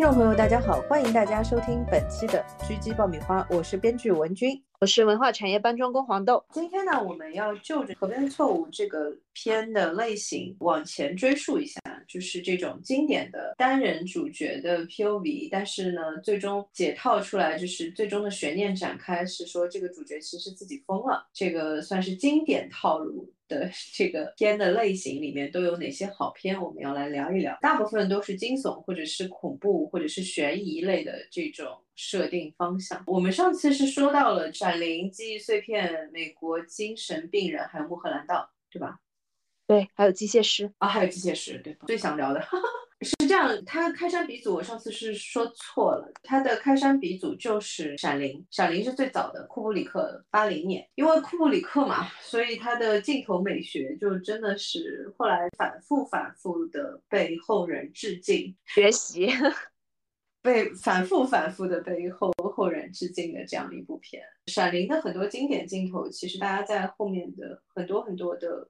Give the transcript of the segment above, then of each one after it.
位听众朋友，大家好，欢迎大家收听本期的狙击爆米花，我是编剧文君。我是文化产业搬砖工黄豆。今天呢，我们要就着《河边的错误》这个片的类型往前追溯一下，就是这种经典的单人主角的 POV，但是呢，最终解套出来，就是最终的悬念展开是说这个主角其实自己疯了。这个算是经典套路的这个片的类型里面都有哪些好片？我们要来聊一聊。大部分都是惊悚或者是恐怖或者是悬疑类的这种。设定方向，我们上次是说到了《闪灵》《记忆碎片》《美国精神病人》还有《穆赫兰道》，对吧？对，还有《机械师》啊，还有《机械师》，对，最想聊的是这样。它开山鼻祖，我上次是说错了，他的开山鼻祖就是《闪灵》，《闪灵》是最早的，库布里克八零年，因为库布里克嘛，所以他的镜头美学就真的是后来反复反复的被后人致敬学习。被反复反复的被后后人致敬的这样一部片，《闪灵》的很多经典镜头，其实大家在后面的很多很多的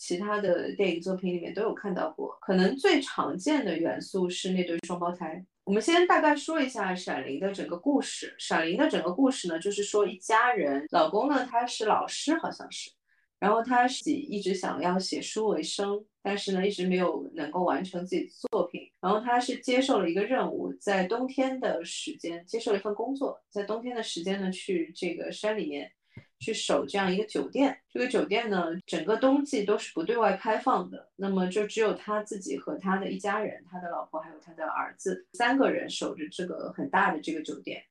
其他的电影作品里面都有看到过。可能最常见的元素是那对双胞胎。我们先大概说一下《闪灵》的整个故事。《闪灵》的整个故事呢，就是说一家人，老公呢他是老师，好像是。然后他自己一直想要写书为生，但是呢，一直没有能够完成自己的作品。然后他是接受了一个任务，在冬天的时间接受了一份工作，在冬天的时间呢，去这个山里面去守这样一个酒店。这个酒店呢，整个冬季都是不对外开放的。那么就只有他自己和他的一家人，他的老婆还有他的儿子三个人守着这个很大的这个酒店。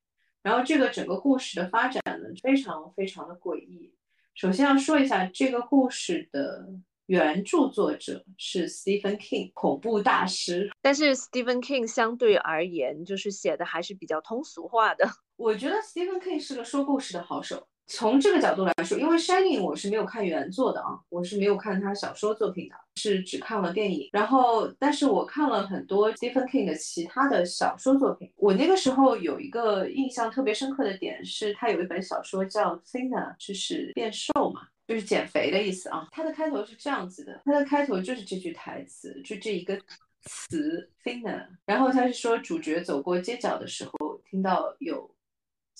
然后这个整个故事的发展呢，非常非常的诡异。首先要说一下这个故事的原著作者是 Stephen King，恐怖大师。但是 Stephen King 相对而言，就是写的还是比较通俗化的。我觉得 Stephen King 是个说故事的好手。从这个角度来说，因为《Shining》我是没有看原作的啊，我是没有看他小说作品的，是只看了电影。然后，但是我看了很多 Stephen King 的其他的小说作品。我那个时候有一个印象特别深刻的点是，他有一本小说叫《Thinner》，就是变瘦嘛，就是减肥的意思啊。它的开头是这样子的，它的开头就是这句台词，就这一个词 Thinner。然后他是说，主角走过街角的时候，听到有。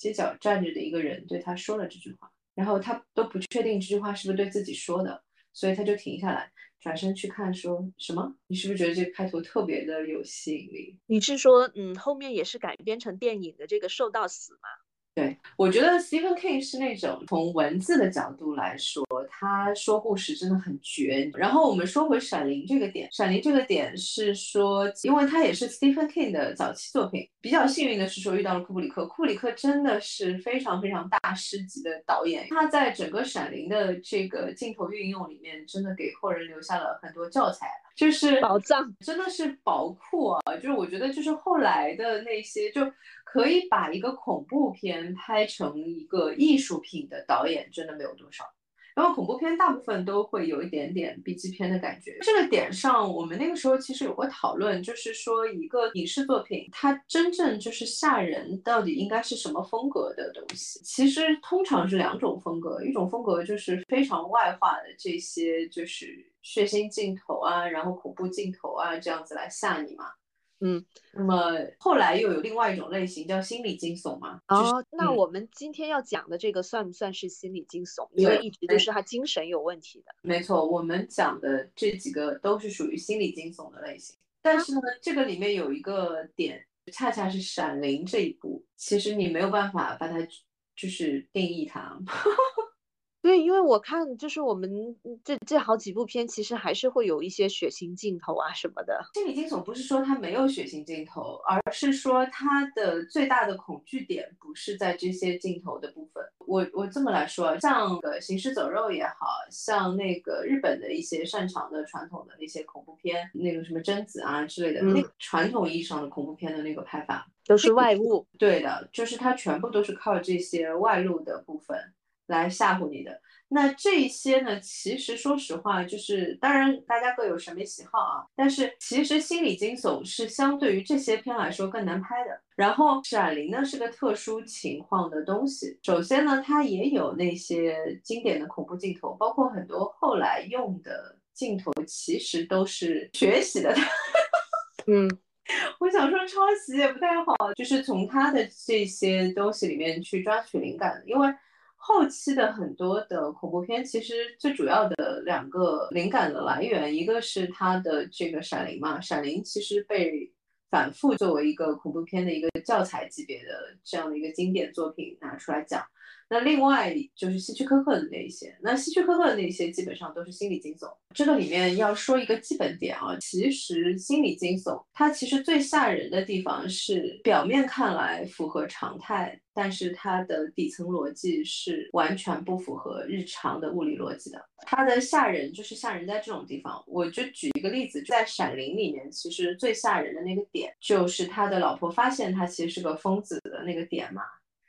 街角站着的一个人对他说了这句话，然后他都不确定这句话是不是对自己说的，所以他就停下来，转身去看，说什么？你是不是觉得这个开头特别的有吸引力？你是说，嗯，后面也是改编成电影的这个瘦到死吗？对，我觉得 Stephen King 是那种从文字的角度来说，他说故事真的很绝。然后我们说回《闪灵》这个点，《闪灵》这个点是说，因为它也是 Stephen King 的早期作品。比较幸运的是说遇到了库布里克，库布里克真的是非常非常大师级的导演。他在整个《闪灵》的这个镜头运用里面，真的给后人留下了很多教材，就是宝藏，真的是宝库啊！就是我觉得，就是后来的那些就。可以把一个恐怖片拍成一个艺术品的导演，真的没有多少。然后恐怖片大部分都会有一点点 B 级片的感觉。这个点上，我们那个时候其实有过讨论，就是说一个影视作品，它真正就是吓人，到底应该是什么风格的东西？其实通常是两种风格，一种风格就是非常外化的这些，就是血腥镜头啊，然后恐怖镜头啊，这样子来吓你嘛。嗯，那么后来又有另外一种类型叫心理惊悚嘛？哦，那我们今天要讲的这个算不算是心理惊悚？因为一直都是他精神有问题的。没错，我们讲的这几个都是属于心理惊悚的类型。但是呢，这个里面有一个点，恰恰是《闪灵》这一部，其实你没有办法把它就是定义它。对，因为我看就是我们这这好几部片，其实还是会有一些血腥镜头啊什么的。心理惊悚不是说它没有血腥镜头，而是说它的最大的恐惧点不是在这些镜头的部分。我我这么来说，像个行尸走肉也好像那个日本的一些擅长的传统的那些恐怖片，那个什么贞子啊之类的，那传统意义上的恐怖片的那个拍法都是外物。对的，就是它全部都是靠这些外露的部分。来吓唬你的那这些呢？其实说实话，就是当然大家各有审美喜好啊。但是其实心理惊悚是相对于这些片来说更难拍的。然后《闪灵》呢是个特殊情况的东西。首先呢，它也有那些经典的恐怖镜头，包括很多后来用的镜头，其实都是学习的。嗯。我想说抄袭也不太好，就是从他的这些东西里面去抓取灵感，因为后期的很多的恐怖片，其实最主要的两个灵感的来源，一个是它的这个《闪灵》嘛，《闪灵》其实被反复作为一个恐怖片的一个教材级别的这样的一个经典作品拿出来讲。那另外就是希区柯克的那一些，那希区柯克的那些基本上都是心理惊悚。这个里面要说一个基本点啊，其实心理惊悚它其实最吓人的地方是表面看来符合常态，但是它的底层逻辑是完全不符合日常的物理逻辑的。它的吓人就是吓人在这种地方，我就举一个例子，在《闪灵》里面，其实最吓人的那个点就是他的老婆发现他其实是个疯子的那个点嘛，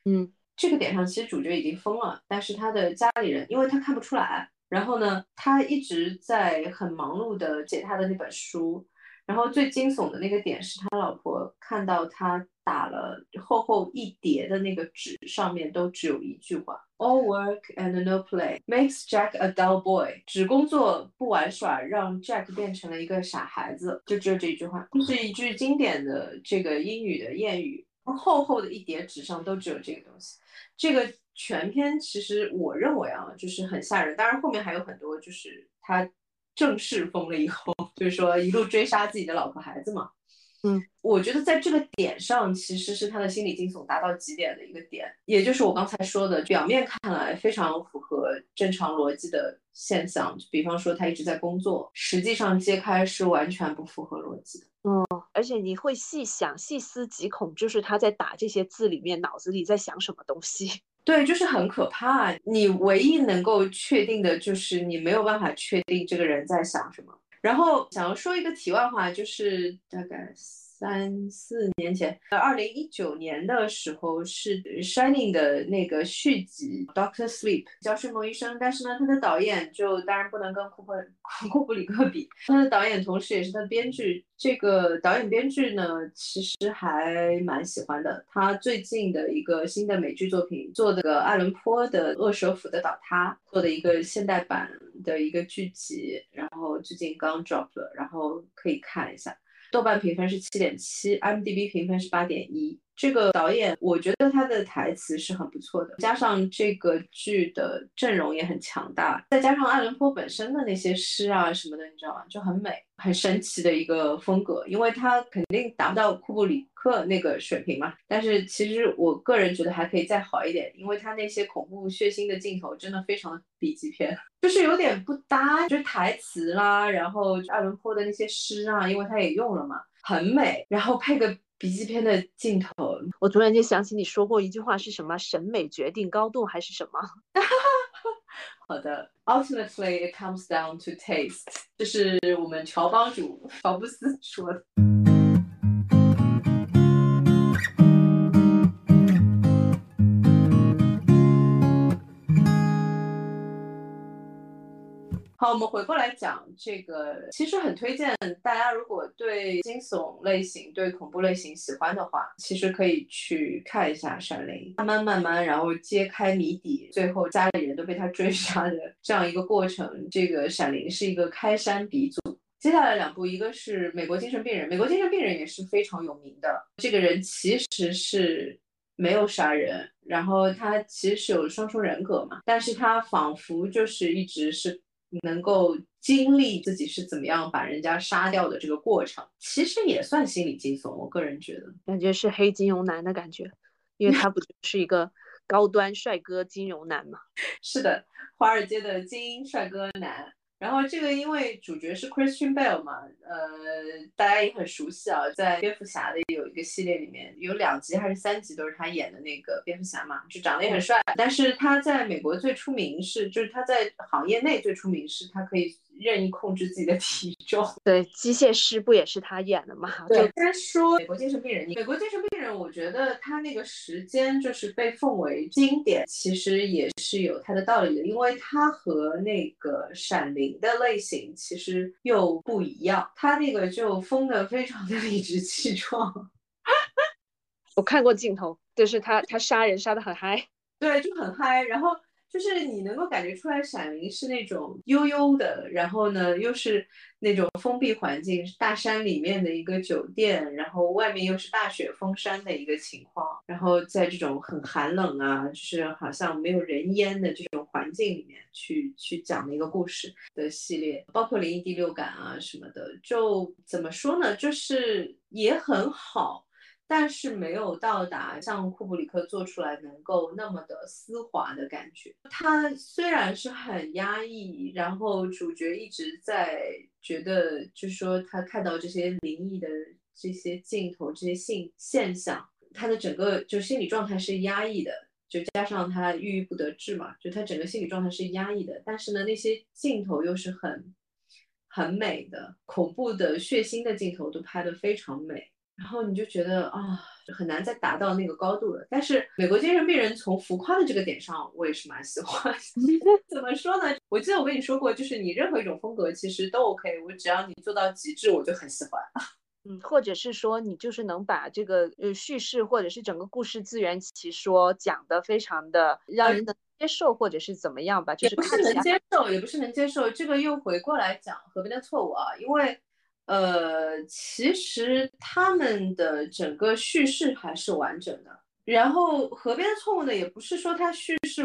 嗯。这个点上，其实主角已经疯了，但是他的家里人，因为他看不出来，然后呢，他一直在很忙碌的写他的那本书，然后最惊悚的那个点是他老婆看到他打了厚厚一叠的那个纸，上面都只有一句话：All work and no play makes Jack a dull boy。只工作不玩耍，让 Jack 变成了一个傻孩子，就只有这一句话，这是一句经典的这个英语的谚语。厚厚的一叠纸上都只有这个东西。这个全篇其实我认为啊，就是很吓人。当然后面还有很多，就是他正式疯了以后，就是说一路追杀自己的老婆孩子嘛。嗯，我觉得在这个点上，其实是他的心理惊悚达到极点的一个点，也就是我刚才说的，表面看来非常符合正常逻辑的现象，比方说他一直在工作，实际上揭开是完全不符合逻辑的。嗯，而且你会细想、细思极恐，就是他在打这些字里面，脑子里在想什么东西？对，就是很可怕。你唯一能够确定的就是你没有办法确定这个人在想什么。然后想要说一个题外话，就是大概。三四年前，呃，二零一九年的时候是《Shining》的那个续集《Doctor Sleep》叫睡梦医生，但是呢，他的导演就当然不能跟库珀 库布里克比，他的导演同时也是他的编剧。这个导演编剧呢，其实还蛮喜欢的。他最近的一个新的美剧作品做的个爱伦坡的《恶蛇府的倒塌》做的一个现代版的一个剧集，然后最近刚 drop 了，然后可以看一下。豆瓣评分是七点七，IMDB 评分是八点一。这个导演，我觉得他的台词是很不错的，加上这个剧的阵容也很强大，再加上爱伦坡本身的那些诗啊什么的，你知道吗？就很美，很神奇的一个风格。因为他肯定达不到库布里克那个水平嘛，但是其实我个人觉得还可以再好一点，因为他那些恐怖血腥的镜头真的非常的 B 级片，就是有点不搭，就是台词啦，然后爱伦坡的那些诗啊，因为他也用了嘛，很美，然后配个。笔记片的镜头，我突然间想起你说过一句话是什么？审美决定高度还是什么？好的，Ultimately it comes down to taste，这是我们乔帮主乔布斯说的。好，我们回过来讲这个，其实很推荐大家，如果对惊悚类型、对恐怖类型喜欢的话，其实可以去看一下《闪灵》，慢慢慢慢，然后揭开谜底，最后家里人都被他追杀的这样一个过程。这个《闪灵》是一个开山鼻祖。接下来两部，一个是《美国精神病人》，《美国精神病人》也是非常有名的。这个人其实是没有杀人，然后他其实是有双重人格嘛，但是他仿佛就是一直是。能够经历自己是怎么样把人家杀掉的这个过程，其实也算心理惊悚。我个人觉得，感觉是黑金融男的感觉，因为他不就是一个高端帅哥金融男嘛？是的，华尔街的精英帅哥男。然后这个因为主角是 Christian Bale 嘛，呃，大家也很熟悉啊，在蝙蝠侠的有一个系列里面有两集还是三集都是他演的那个蝙蝠侠嘛，就长得也很帅。但是他在美国最出名是，就是他在行业内最出名是他可以。任意控制自己的体重，对，机械师不也是他演的吗？对，先说美国精神病人，美国精神病人，我觉得他那个时间就是被奉为经典，其实也是有他的道理的，因为他和那个闪灵的类型其实又不一样，他那个就疯的非常的理直气壮。我看过镜头，就是他他杀人杀的很嗨，对，就很嗨，然后。就是你能够感觉出来，《闪灵》是那种悠悠的，然后呢又是那种封闭环境，大山里面的一个酒店，然后外面又是大雪封山的一个情况，然后在这种很寒冷啊，就是好像没有人烟的这种环境里面去去讲的一个故事的系列，包括《灵异第六感》啊什么的，就怎么说呢，就是也很好。但是没有到达像库布里克做出来能够那么的丝滑的感觉。他虽然是很压抑，然后主角一直在觉得，就是说他看到这些灵异的这些镜头、这些现现象，他的整个就心理状态是压抑的，就加上他郁郁不得志嘛，就他整个心理状态是压抑的。但是呢，那些镜头又是很很美的，恐怖的、血腥的镜头都拍得非常美。然后你就觉得啊，很难再达到那个高度了。但是美国精神病人从浮夸的这个点上，我也是蛮喜欢。怎么说呢？我记得我跟你说过，就是你任何一种风格其实都 OK，我只要你做到极致，我就很喜欢。嗯，或者是说你就是能把这个呃叙事或者是整个故事自圆其说讲得非常的让人能接受，或者是怎么样吧？就是不是能接受，也不是能接受。这个又回过来讲河边的错误啊，因为。呃，其实他们的整个叙事还是完整的。然后河边的错误呢，也不是说它叙事，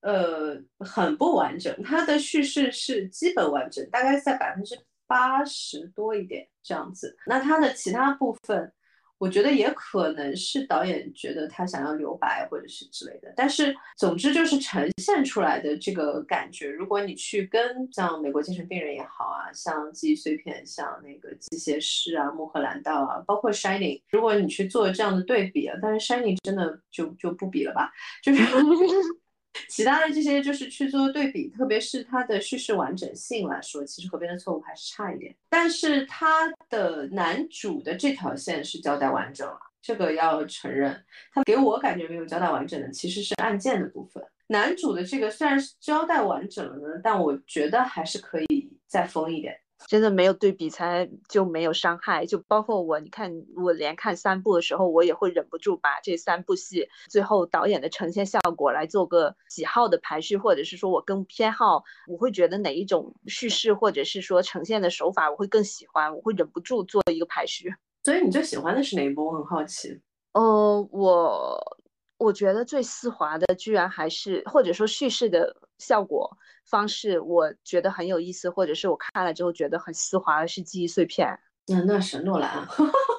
呃，很不完整，它的叙事是基本完整，大概在百分之八十多一点这样子。那它的其他部分。我觉得也可能是导演觉得他想要留白或者是之类的，但是总之就是呈现出来的这个感觉，如果你去跟像美国精神病人也好啊，像记忆碎片，像那个机械师啊、穆赫兰道啊，包括 Shining，如果你去做这样的对比啊，但是 Shining 真的就就不比了吧，就是。其他的这些就是去做对比，特别是它的叙事完整性来说，其实《河边的错误》还是差一点。但是它的男主的这条线是交代完整了，这个要承认。他给我感觉没有交代完整的，其实是案件的部分。男主的这个虽然是交代完整了呢，但我觉得还是可以再疯一点。真的没有对比才就没有伤害，就包括我，你看我连看三部的时候，我也会忍不住把这三部戏最后导演的呈现效果来做个喜好的排序，或者是说我更偏好，我会觉得哪一种叙事或者是说呈现的手法我会更喜欢，我会忍不住做一个排序。所以你最喜欢的是哪一部？我很好奇。呃，我我觉得最丝滑的居然还是或者说叙事的效果。方式我觉得很有意思，或者是我看了之后觉得很丝滑的是记忆碎片。那那是诺兰。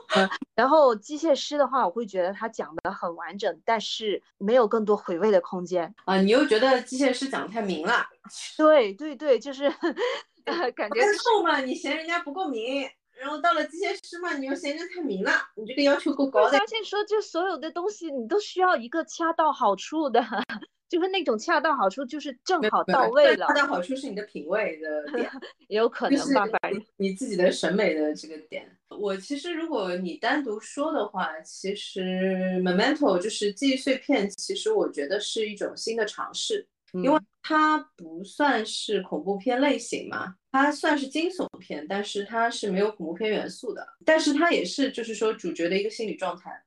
然后机械师的话，我会觉得他讲的很完整，但是没有更多回味的空间啊。你又觉得机械师讲的太明了？对对对，就是 感觉瘦嘛，你嫌人家不够明，然后到了机械师嘛，你又嫌人家太明了，你这个要求够高。我发现说，就所有的东西你都需要一个恰到好处的。就是那种恰到好处，就是正好到位了。恰到好处是你的品味的 点，也有可能吧，反正你自己的审美的这个点。我其实如果你单独说的话，其实 Memento 就是记忆碎片，其实我觉得是一种新的尝试，因为它不算是恐怖片类型嘛，它算是惊悚片，但是它是没有恐怖片元素的，但是它也是就是说主角的一个心理状态。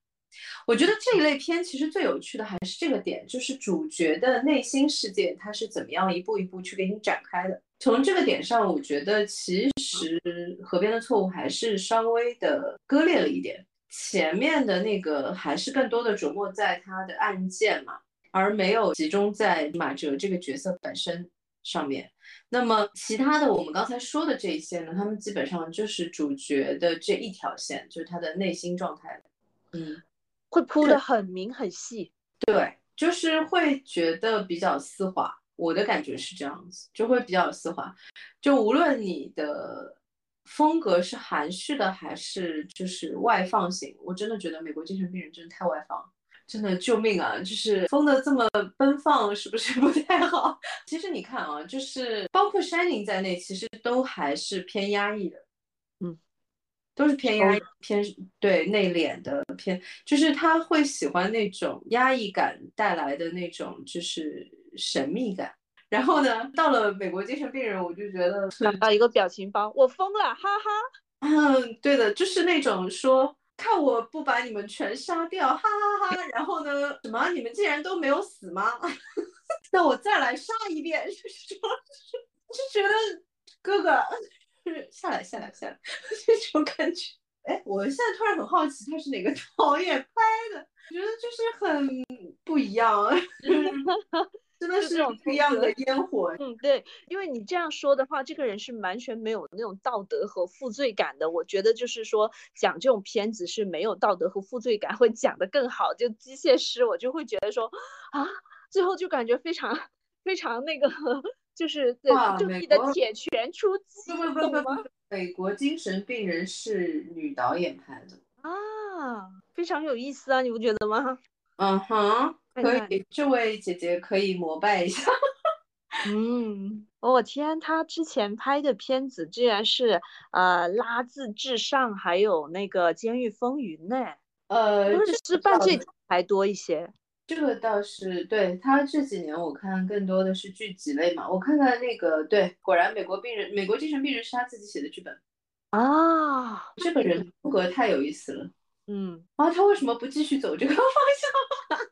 我觉得这一类片其实最有趣的还是这个点，就是主角的内心世界，他是怎么样一步一步去给你展开的。从这个点上，我觉得其实《河边的错误》还是稍微的割裂了一点，前面的那个还是更多的琢磨在他的案件嘛，而没有集中在马哲这个角色本身上面。那么其他的我们刚才说的这一些呢，他们基本上就是主角的这一条线，就是他的内心状态。嗯。会铺的很明很细，对，就是会觉得比较丝滑。我的感觉是这样子，就会比较丝滑。就无论你的风格是含蓄的还是就是外放型，我真的觉得美国精神病人真的太外放，真的救命啊！就是疯的这么奔放，是不是 不太好？其实你看啊，就是包括 Shining 在内，其实都还是偏压抑的。都是偏压抑偏对内敛的偏，就是他会喜欢那种压抑感带来的那种就是神秘感。然后呢，到了美国精神病人，我就觉得 啊一个表情包，我疯了，哈哈。嗯，对的，就是那种说看我不把你们全杀掉，哈哈哈。然后呢，什么你们竟然都没有死吗？那我再来杀一遍，就是说，就觉得哥哥，就是下来下来下来，这种感觉。哎，我现在突然很好奇，他是哪个导演拍的？我觉得就是很不一样，真的是种不一样的烟火。嗯，对，因为你这样说的话，这个人是完全没有那种道德和负罪感的。我觉得就是说，讲这种片子是没有道德和负罪感，会讲得更好。就机械师，我就会觉得说，啊，最后就感觉非常非常那个，就是对正义的铁拳出击，不不不不。美国精神病人是女导演拍的啊，非常有意思啊，你不觉得吗？嗯哼，可以，这位姐姐可以膜拜一下。嗯，我天，她之前拍的片子居然是呃《拉字至上》，还有那个《监狱风云》呢。呃，是犯罪还多一些。这个倒是对他这几年，我看更多的是剧集类嘛。我看看那个，对，果然美国病人，美国精神病人是他自己写的剧本啊。这个人风格太有意思了，嗯，啊，他为什么不继续走这个方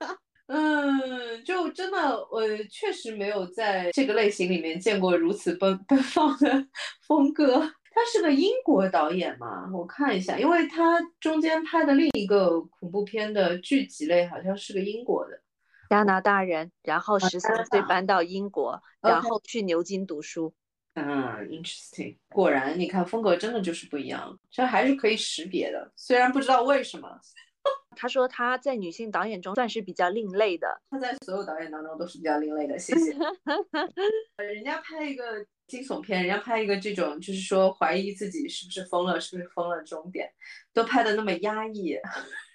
向？嗯，就真的，我确实没有在这个类型里面见过如此奔奔放的风格。他是个英国导演嘛？我看一下，因为他中间拍的另一个恐怖片的剧集类好像是个英国的加拿大人，然后十三岁搬到英国，然后去牛津读书。嗯，interesting。果然，你看风格真的就是不一样，这还是可以识别的，虽然不知道为什么。他说他在女性导演中算是比较另类的，他在所有导演当中都是比较另类的。谢谢。人家拍一个。惊悚片，人家拍一个这种，就是说怀疑自己是不是疯了，是不是疯了终点，都拍的那么压抑，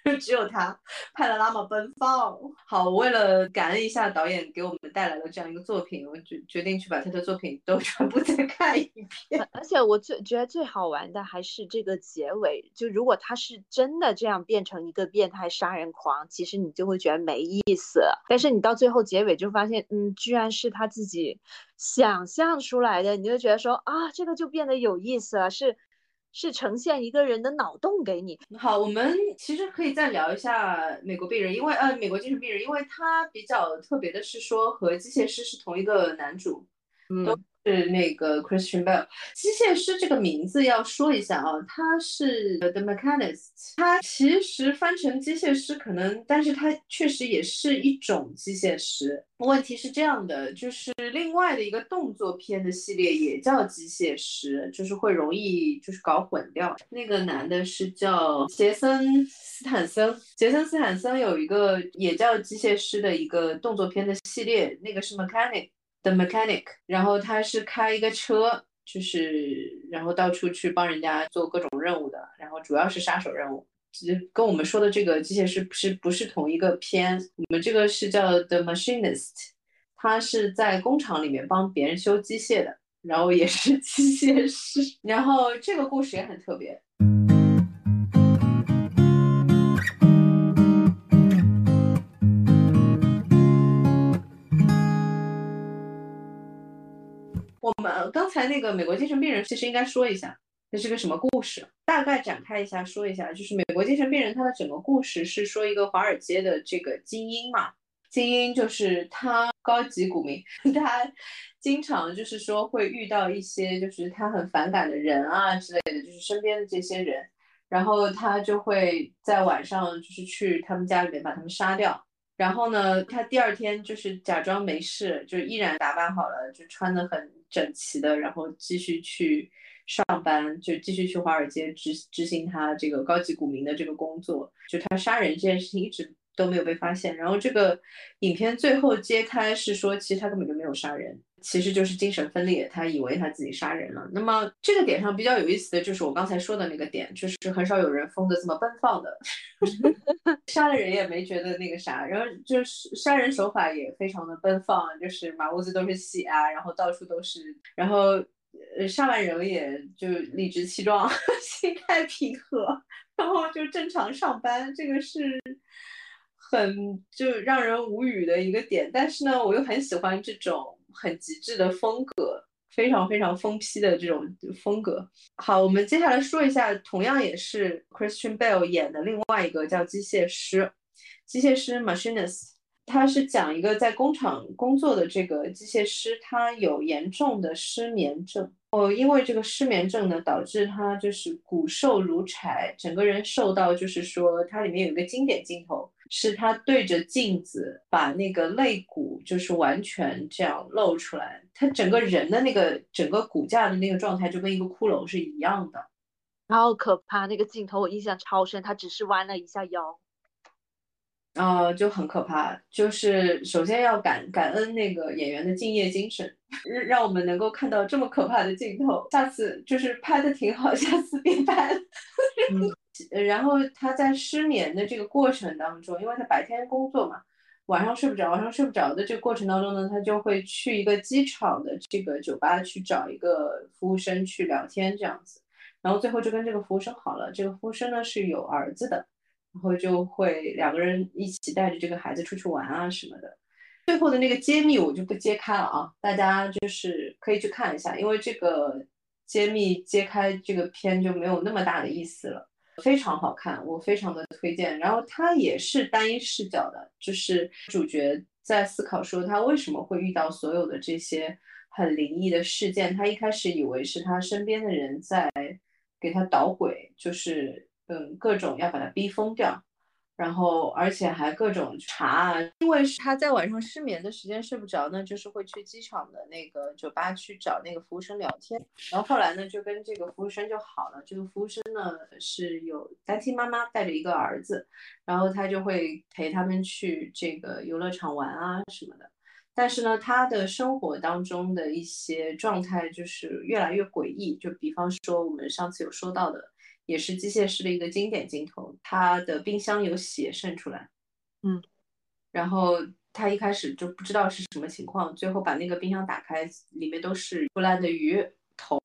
只有他拍的那么奔放。好，为了感恩一下导演给我们带来的这样一个作品，我决决定去把他的作品都 全部再看一遍。而且我最觉得最好玩的还是这个结尾，就如果他是真的这样变成一个变态杀人狂，其实你就会觉得没意思。但是你到最后结尾就发现，嗯，居然是他自己想象出来的，你就觉得说啊，这个就变得有意思了，是。是呈现一个人的脑洞给你。好，我们其实可以再聊一下美国病人，因为呃，美国精神病人，因为他比较特别的是说和机械师是同一个男主，都。是那个 Christian Bale，机械师这个名字要说一下啊，他是 The Mechanist，他其实翻成机械师可能，但是他确实也是一种机械师。问题是这样的，就是另外的一个动作片的系列也叫机械师，就是会容易就是搞混掉。那个男的是叫杰森斯坦森，杰森斯坦森有一个也叫机械师的一个动作片的系列，那个是 Mechanic。The mechanic，然后他是开一个车，就是然后到处去帮人家做各种任务的，然后主要是杀手任务。其实跟我们说的这个机械师不是不是同一个片，我们这个是叫 The Machinist，他是在工厂里面帮别人修机械的，然后也是 机械师，然后这个故事也很特别。我们刚才那个美国精神病人，其实应该说一下，这是个什么故事？大概展开一下说一下，就是美国精神病人他的整个故事是说一个华尔街的这个精英嘛，精英就是他高级股民，他经常就是说会遇到一些就是他很反感的人啊之类的，就是身边的这些人，然后他就会在晚上就是去他们家里面把他们杀掉。然后呢，他第二天就是假装没事，就依然打扮好了，就穿的很整齐的，然后继续去上班，就继续去华尔街执执行他这个高级股民的这个工作。就他杀人这件事情一直都没有被发现。然后这个影片最后揭开是说，其实他根本就没有杀人。其实就是精神分裂，他以为他自己杀人了。那么这个点上比较有意思的就是我刚才说的那个点，就是很少有人疯的这么奔放的，杀了人也没觉得那个啥，然后就是杀人手法也非常的奔放，就是满屋子都是血啊，然后到处都是，然后呃杀完人也就理直气壮，心态平和，然后就正常上班，这个是很就让人无语的一个点。但是呢，我又很喜欢这种。很极致的风格，非常非常疯批的这种风格。好，我们接下来说一下，同样也是 Christian Bale 演的另外一个叫机械师，机械师 Machinist。他是讲一个在工厂工作的这个机械师，他有严重的失眠症。哦，因为这个失眠症呢，导致他就是骨瘦如柴，整个人瘦到就是说，它里面有一个经典镜头，是他对着镜子把那个肋骨就是完全这样露出来，他整个人的那个整个骨架的那个状态就跟一个骷髅是一样的，好可怕！那个镜头我印象超深，他只是弯了一下腰。呃，就很可怕。就是首先要感感恩那个演员的敬业精神，让我们能够看到这么可怕的镜头。下次就是拍的挺好，下次别拍了。然后他在失眠的这个过程当中，因为他白天工作嘛，晚上睡不着，晚上睡不着的这个过程当中呢，他就会去一个机场的这个酒吧去找一个服务生去聊天这样子，然后最后就跟这个服务生好了。这个服务生呢是有儿子的。然后就会两个人一起带着这个孩子出去玩啊什么的，最后的那个揭秘我就不揭开了啊，大家就是可以去看一下，因为这个揭秘揭开这个片就没有那么大的意思了，非常好看，我非常的推荐。然后它也是单一视角的，就是主角在思考说他为什么会遇到所有的这些很灵异的事件，他一开始以为是他身边的人在给他捣鬼，就是。嗯，各种要把他逼疯掉，然后而且还各种查啊，因为他在晚上失眠的时间睡不着呢，就是会去机场的那个酒吧去找那个服务生聊天，然后后来呢就跟这个服务生就好了。这个服务生呢是有单亲妈妈带着一个儿子，然后他就会陪他们去这个游乐场玩啊什么的。但是呢，他的生活当中的一些状态就是越来越诡异，就比方说我们上次有说到的。也是机械师的一个经典镜头，他的冰箱有血渗出来，嗯，然后他一开始就不知道是什么情况，最后把那个冰箱打开，里面都是腐烂的鱼头，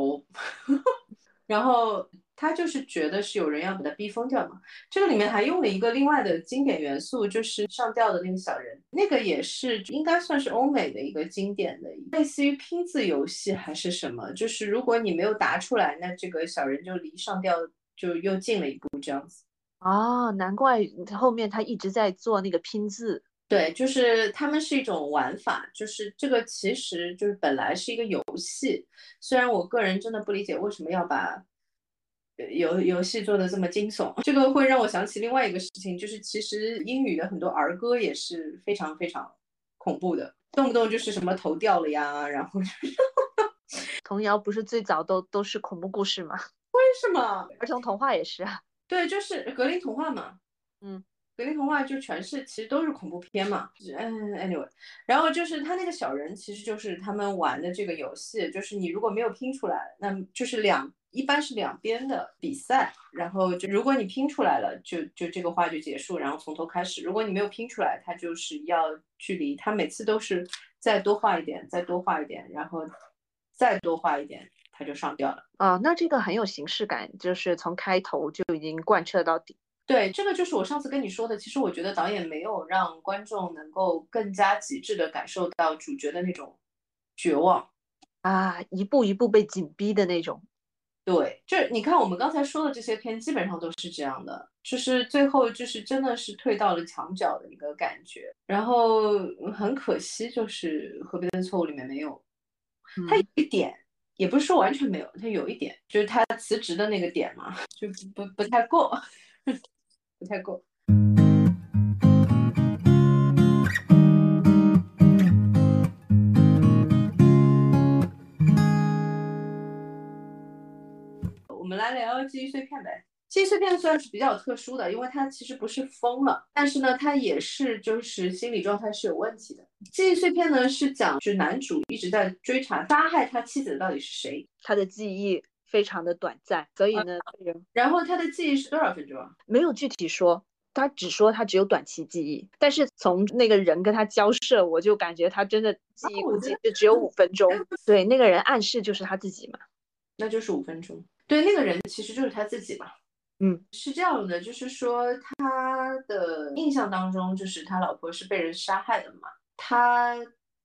然后他就是觉得是有人要把他逼疯掉嘛。这个里面还用了一个另外的经典元素，就是上吊的那个小人，那个也是应该算是欧美的一个经典的，类似于拼字游戏还是什么，就是如果你没有答出来，那这个小人就离上吊。就又进了一步这样子哦，难怪后面他一直在做那个拼字。对，就是他们是一种玩法，就是这个其实就是本来是一个游戏。虽然我个人真的不理解为什么要把游游戏做的这么惊悚，这个会让我想起另外一个事情，就是其实英语的很多儿歌也是非常非常恐怖的，动不动就是什么头掉了呀，然后就是 童谣不是最早都都是恐怖故事吗？为什么儿童童话也是啊？对，就是格林童话嘛。嗯，格林童话就全是其实都是恐怖片嘛。嗯，anyway，然后就是他那个小人，其实就是他们玩的这个游戏，就是你如果没有拼出来，那就是两一般是两边的比赛，然后就如果你拼出来了，就就这个话就结束，然后从头开始。如果你没有拼出来，他就是要距离，他每次都是再多画一点，再多画一点，然后再多画一点。他就上吊了啊，那这个很有形式感，就是从开头就已经贯彻到底。对，这个就是我上次跟你说的。其实我觉得导演没有让观众能够更加极致的感受到主角的那种绝望啊，一步一步被紧逼的那种。对，就是你看我们刚才说的这些片，基本上都是这样的，就是最后就是真的是退到了墙角的一个感觉。然后很可惜，就是《河边的错误》里面没有，它有一点。也不是说完全没有，他有一点，就是他辞职的那个点嘛，就不不太够，不太够。我们来聊记忆碎片呗。记忆碎片算是比较特殊的，因为他其实不是疯了，但是呢，他也是就是心理状态是有问题的。记忆碎片呢是讲，就男主一直在追查杀害他妻子的到底是谁，他的记忆非常的短暂，所以呢，然后他的记忆是多少分钟？没有具体说，他只说他只有短期记忆，但是从那个人跟他交涉，我就感觉他真的记忆估计就只有五分钟。对，那个人暗示就是他自己嘛，那就是五分钟。对，那个人其实就是他自己嘛。嗯，是这样的，就是说他的印象当中，就是他老婆是被人杀害的嘛，他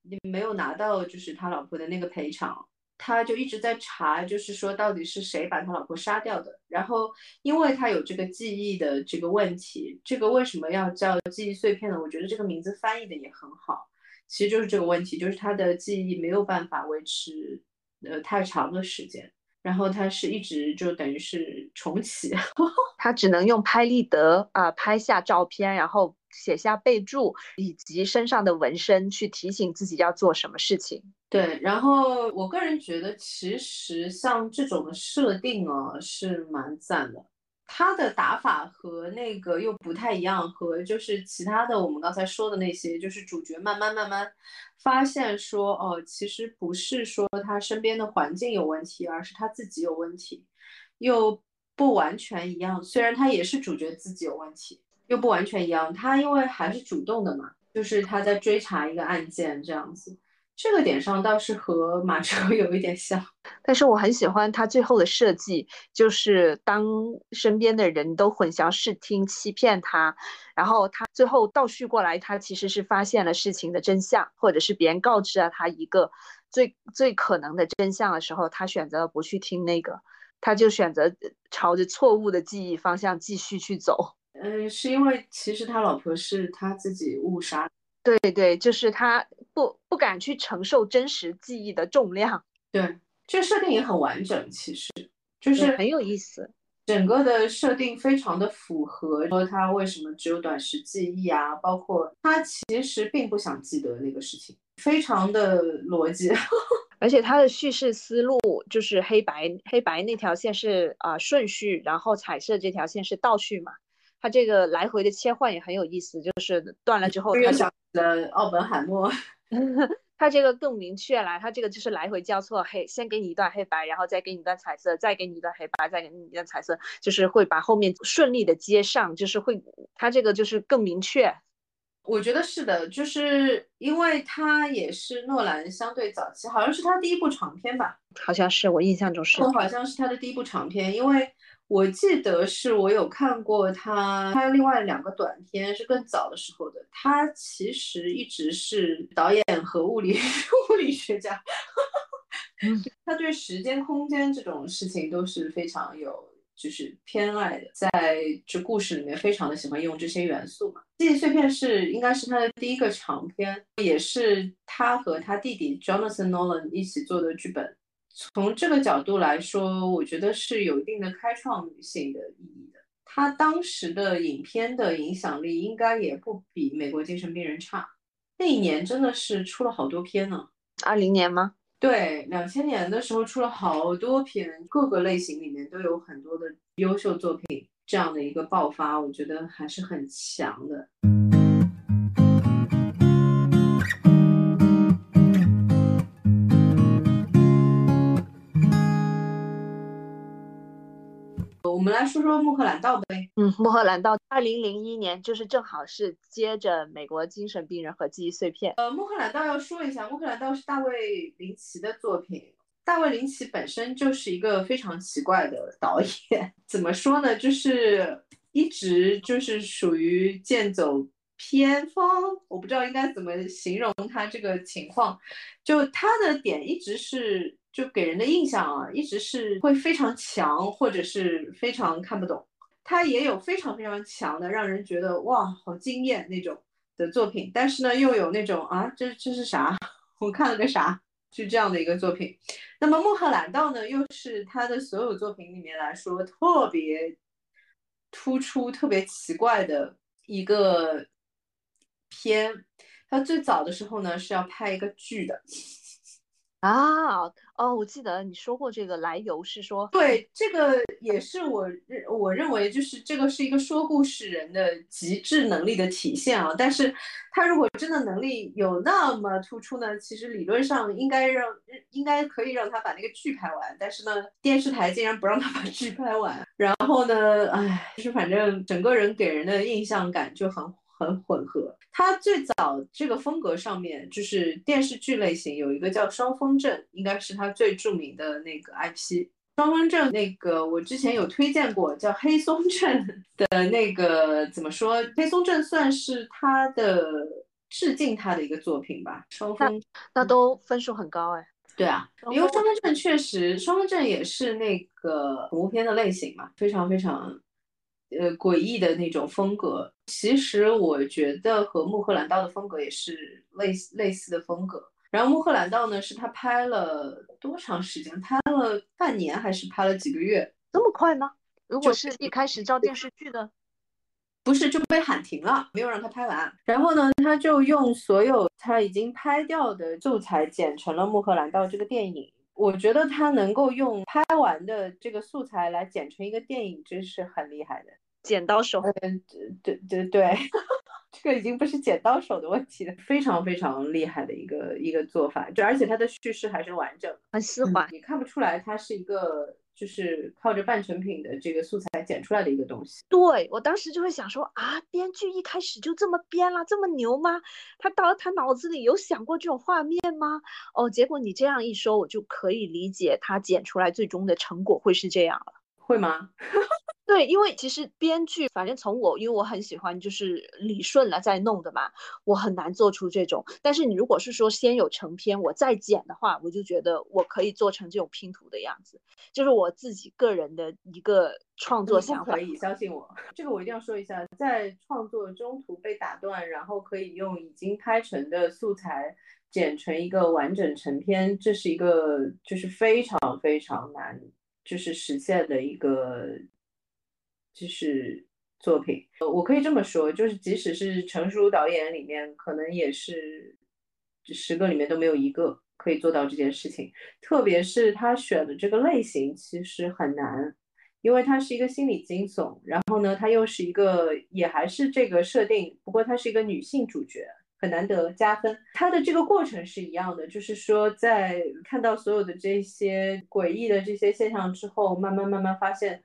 也没有拿到就是他老婆的那个赔偿，他就一直在查，就是说到底是谁把他老婆杀掉的。然后，因为他有这个记忆的这个问题，这个为什么要叫记忆碎片呢？我觉得这个名字翻译的也很好，其实就是这个问题，就是他的记忆没有办法维持呃太长的时间，然后他是一直就等于是重启，他只能用拍立得啊拍下照片，然后。写下备注以及身上的纹身，去提醒自己要做什么事情。对，然后我个人觉得，其实像这种的设定啊，是蛮赞的。他的打法和那个又不太一样，和就是其他的我们刚才说的那些，就是主角慢慢慢慢发现说，哦，其实不是说他身边的环境有问题，而是他自己有问题，又不完全一样。虽然他也是主角自己有问题。又不完全一样，他因为还是主动的嘛，就是他在追查一个案件这样子，这个点上倒是和马车 有一点像。但是我很喜欢他最后的设计，就是当身边的人都混淆视听、欺骗他，然后他最后倒叙过来，他其实是发现了事情的真相，或者是别人告知了他一个最最可能的真相的时候，他选择了不去听那个，他就选择朝着错误的记忆方向继续去走。嗯，是因为其实他老婆是他自己误杀，对对，就是他不不敢去承受真实记忆的重量。对，这设定也很完整，其实就是很有意思，整个的设定非常的符合说他为什么只有短时记忆啊，包括他其实并不想记得那个事情，非常的逻辑，而且他的叙事思路就是黑白黑白那条线是啊顺序，然后彩色这条线是倒叙嘛。他这个来回的切换也很有意思，就是断了之后，他想的奥本海默，他这个更明确了，他这个就是来回交错，黑先给你一段黑白，然后再给你一段彩色，再给你一段黑白，再给你一段彩色，就是会把后面顺利的接上，就是会，他这个就是更明确。我觉得是的，就是因为他也是诺兰相对早期，好像是他第一部长片吧？好像是我印象中是，好像是他的第一部长片，因为。我记得是我有看过他，他另外两个短片是更早的时候的。他其实一直是导演和物理 物理学家，他对时间、空间这种事情都是非常有就是偏爱的，在这故事里面非常的喜欢用这些元素嘛。记忆碎片是应该是他的第一个长篇，也是他和他弟弟 Jonathan Nolan 一起做的剧本。从这个角度来说，我觉得是有一定的开创性的意义的。他当时的影片的影响力应该也不比《美国精神病人》差。那一年真的是出了好多片呢。二零年吗？对，两千年的时候出了好多片，各个类型里面都有很多的优秀作品，这样的一个爆发，我觉得还是很强的。们来说说《穆赫兰道》呗。嗯，《穆赫兰道》二零零一年，就是正好是接着《美国精神病人和记忆碎片》。呃，《穆赫兰道》要说一下，《穆赫兰道》是大卫林奇的作品。大卫林奇本身就是一个非常奇怪的导演，怎么说呢？就是一直就是属于剑走偏锋，我不知道应该怎么形容他这个情况。就他的点一直是。就给人的印象啊，一直是会非常强，或者是非常看不懂。他也有非常非常强的，让人觉得哇，好惊艳那种的作品。但是呢，又有那种啊，这这是啥？我看了个啥？就这样的一个作品。那么《穆赫兰道》呢，又是他的所有作品里面来说特别突出、特别奇怪的一个片。他最早的时候呢，是要拍一个剧的。啊哦，我记得你说过这个来由是说，对，这个也是我认我认为就是这个是一个说故事人的极致能力的体现啊。但是他如果真的能力有那么突出呢，其实理论上应该让应该可以让他把那个剧拍完。但是呢，电视台竟然不让他把剧拍完，然后呢，哎，就是反正整个人给人的印象感就很。很混合，它最早这个风格上面就是电视剧类型，有一个叫《双峰镇》，应该是它最著名的那个 IP。双峰镇那个我之前有推荐过，叫《黑松镇》的那个怎么说？《黑松镇》算是他的致敬他的一个作品吧。双峰那都分数很高哎。对啊，因为双峰镇确实，双峰镇也是那个恐怖片的类型嘛，非常非常呃诡异的那种风格。其实我觉得和穆赫兰道的风格也是类类似的风格。然后穆赫兰道呢，是他拍了多长时间？拍了半年还是拍了几个月？这么快吗？如果是一开始照电视剧的。不是就被喊停了，没有让他拍完。然后呢，他就用所有他已经拍掉的素材剪成了《穆赫兰道》这个电影。我觉得他能够用拍完的这个素材来剪成一个电影，真是很厉害的。剪刀手，嗯，对对对，这个已经不是剪刀手的问题了，非常非常厉害的一个一个做法。就而且它的叙事还是完整，很丝滑，你看不出来它是一个。就是靠着半成品的这个素材剪出来的一个东西。对我当时就会想说啊，编剧一开始就这么编了，这么牛吗？他到他脑子里有想过这种画面吗？哦，结果你这样一说，我就可以理解他剪出来最终的成果会是这样了。会吗？对，因为其实编剧，反正从我，因为我很喜欢就是理顺了再弄的嘛，我很难做出这种。但是你如果是说先有成片，我再剪的话，我就觉得我可以做成这种拼图的样子，就是我自己个人的一个创作想法。可以相信我，这个我一定要说一下，在创作中途被打断，然后可以用已经拍成的素材剪成一个完整成片，这是一个就是非常非常难。就是实现的一个，就是作品。我可以这么说，就是即使是成熟导演里面，可能也是十个里面都没有一个可以做到这件事情。特别是他选的这个类型，其实很难，因为它是一个心理惊悚，然后呢，它又是一个也还是这个设定，不过它是一个女性主角。很难得加分，它的这个过程是一样的，就是说在看到所有的这些诡异的这些现象之后，慢慢慢慢发现，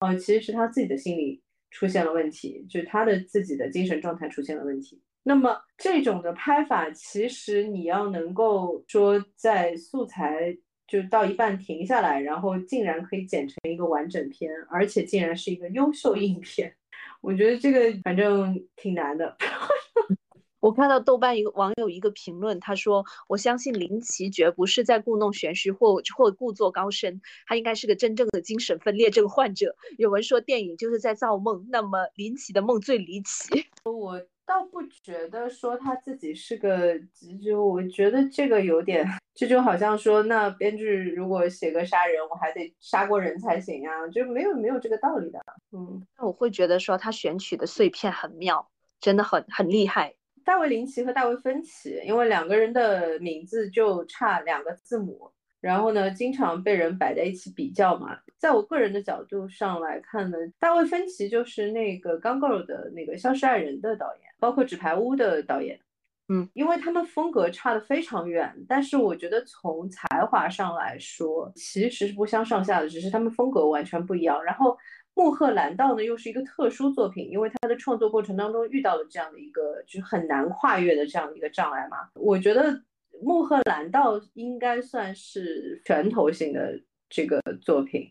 哦，其实是他自己的心理出现了问题，就是他的自己的精神状态出现了问题。那么这种的拍法，其实你要能够说在素材就到一半停下来，然后竟然可以剪成一个完整片，而且竟然是一个优秀影片，我觉得这个反正挺难的。我看到豆瓣一个网友一个评论，他说：“我相信林奇绝不是在故弄玄虚或或故作高深，他应该是个真正的精神分裂症患者。”有人说电影就是在造梦，那么林奇的梦最离奇。我倒不觉得说他自己是个，就我觉得这个有点，这就好像说那编剧如果写个杀人，我还得杀过人才行啊，就没有没有这个道理的。嗯，那我会觉得说他选取的碎片很妙，真的很很厉害。大卫林奇和大卫芬奇，因为两个人的名字就差两个字母，然后呢，经常被人摆在一起比较嘛。在我个人的角度上来看呢，大卫芬奇就是那个《刚 girl》的那个《消失爱人》的导演，包括《纸牌屋》的导演。嗯，因为他们风格差的非常远，但是我觉得从才华上来说，其实是不相上下的，只是他们风格完全不一样。然后。穆赫兰道呢，又是一个特殊作品，因为他的创作过程当中遇到了这样的一个就是很难跨越的这样的一个障碍嘛。我觉得穆赫兰道应该算是拳头性的这个作品，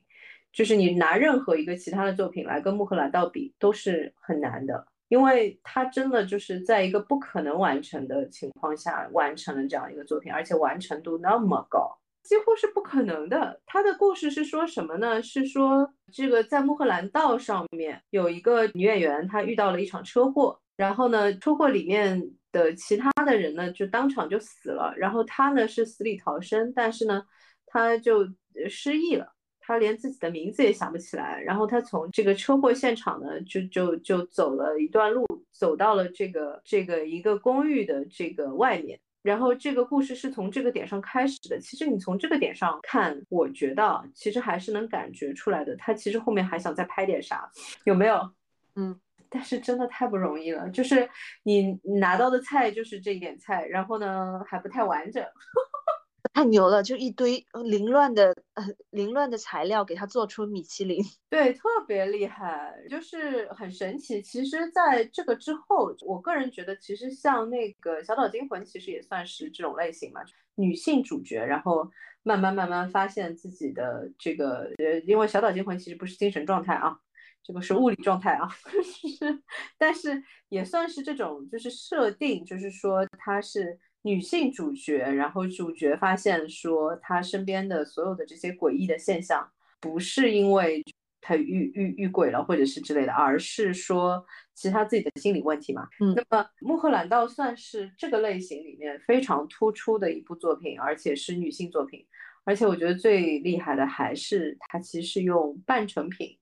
就是你拿任何一个其他的作品来跟穆赫兰道比都是很难的，因为他真的就是在一个不可能完成的情况下完成了这样一个作品，而且完成度那么高。几乎是不可能的。他的故事是说什么呢？是说这个在穆赫兰道上面有一个女演员，她遇到了一场车祸，然后呢，车祸里面的其他的人呢就当场就死了，然后她呢是死里逃生，但是呢，她就失忆了，她连自己的名字也想不起来。然后她从这个车祸现场呢就就就走了一段路，走到了这个这个一个公寓的这个外面。然后这个故事是从这个点上开始的。其实你从这个点上看，我觉得其实还是能感觉出来的。他其实后面还想再拍点啥，有没有？嗯，但是真的太不容易了。就是你拿到的菜就是这一点菜，然后呢还不太完整。太牛了，就一堆凌乱的呃凌乱的材料给他做出米其林，对，特别厉害，就是很神奇。其实，在这个之后，我个人觉得，其实像那个《小岛惊魂》，其实也算是这种类型嘛，女性主角，然后慢慢慢慢发现自己的这个呃，因为《小岛惊魂》其实不是精神状态啊，这个是物理状态啊，但是也算是这种就是设定，就是说它是。女性主角，然后主角发现说她身边的所有的这些诡异的现象，不是因为她遇遇遇鬼了或者是之类的，而是说其实她自己的心理问题嘛。嗯，那么《穆赫兰道》算是这个类型里面非常突出的一部作品，而且是女性作品。而且我觉得最厉害的还是它其实是用半成品。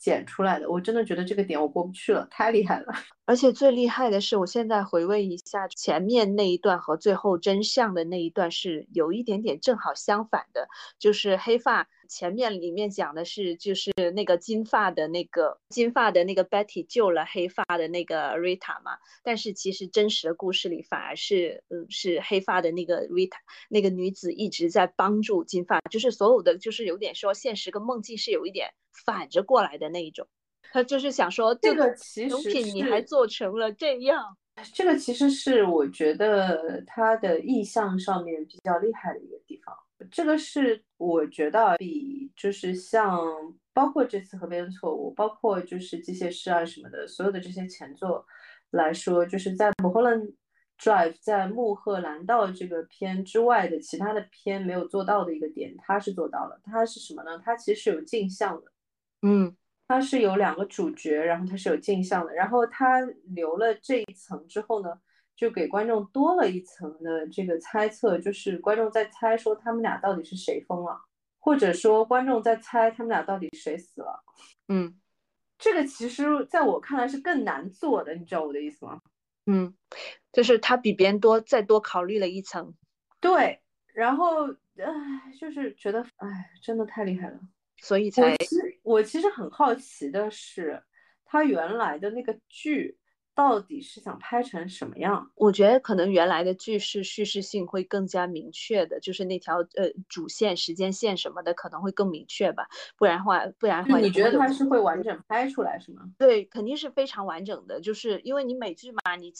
剪出来的，我真的觉得这个点我过不去了，太厉害了。而且最厉害的是，我现在回味一下前面那一段和最后真相的那一段是有一点点正好相反的，就是黑发前面里面讲的是就是那个金发的那个金发的那个 Betty 救了黑发的那个 Rita 嘛，但是其实真实的故事里反而是嗯是黑发的那个 Rita 那个女子一直在帮助金发，就是所有的就是有点说现实跟梦境是有一点。反着过来的那一种，他就是想说，这个其实你还做成了这样，这个其实是我觉得他的意象上面比较厉害的一个地方。这个是我觉得比就是像包括这次河边错误，包括就是机械师啊什么的，所有的这些前作来说，就是在《m u h l a n Drive》在穆赫兰道这个片之外的其他的片没有做到的一个点，他是做到了。他是什么呢？他其实是有镜像的。嗯，它是有两个主角，然后它是有镜像的，然后它留了这一层之后呢，就给观众多了一层的这个猜测，就是观众在猜说他们俩到底是谁疯了，或者说观众在猜他们俩到底谁死了。嗯，这个其实在我看来是更难做的，你知道我的意思吗？嗯，就是他比别人多再多考虑了一层。对，然后唉，就是觉得唉，真的太厉害了。所以才，我其实很好奇的是，他原来的那个剧。到底是想拍成什么样？我觉得可能原来的剧是叙事性会更加明确的，就是那条呃主线、时间线什么的可能会更明确吧。不然的话，不然的话，你觉得它是会完整拍出来是吗？对，肯定是非常完整的。就是因为你美剧嘛，你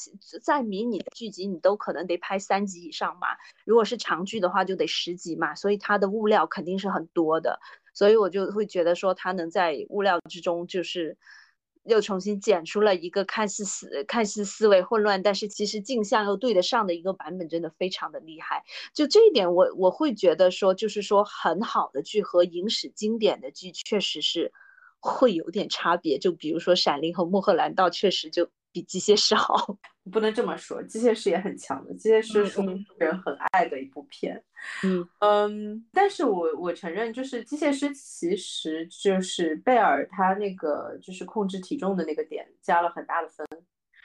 再迷你的剧集，你都可能得拍三集以上嘛。如果是长剧的话，就得十集嘛。所以它的物料肯定是很多的。所以我就会觉得说，它能在物料之中就是。又重新剪出了一个看似思看似思维混乱，但是其实镜像又对得上的一个版本，真的非常的厉害。就这一点，我我会觉得说，就是说很好的剧和影史经典的剧，确实是会有点差别。就比如说《闪灵》和《穆赫兰道》，确实就。比机械师好，不能这么说，机械师也很强的。机械师是人很爱的一部片，嗯嗯。但是我我承认，就是机械师其实就是贝尔他那个就是控制体重的那个点加了很大的分，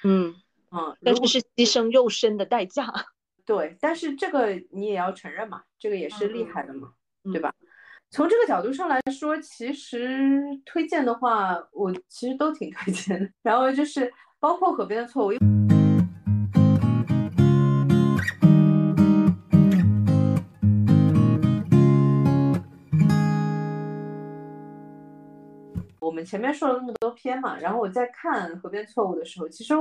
嗯嗯。但是是牺牲肉身的代价。对，但是这个你也要承认嘛，这个也是厉害的嘛，对吧？从这个角度上来说，其实推荐的话，我其实都挺推荐的。然后就是。包括河边的错误。我们前面说了那么多篇嘛，然后我在看河边错误的时候，其实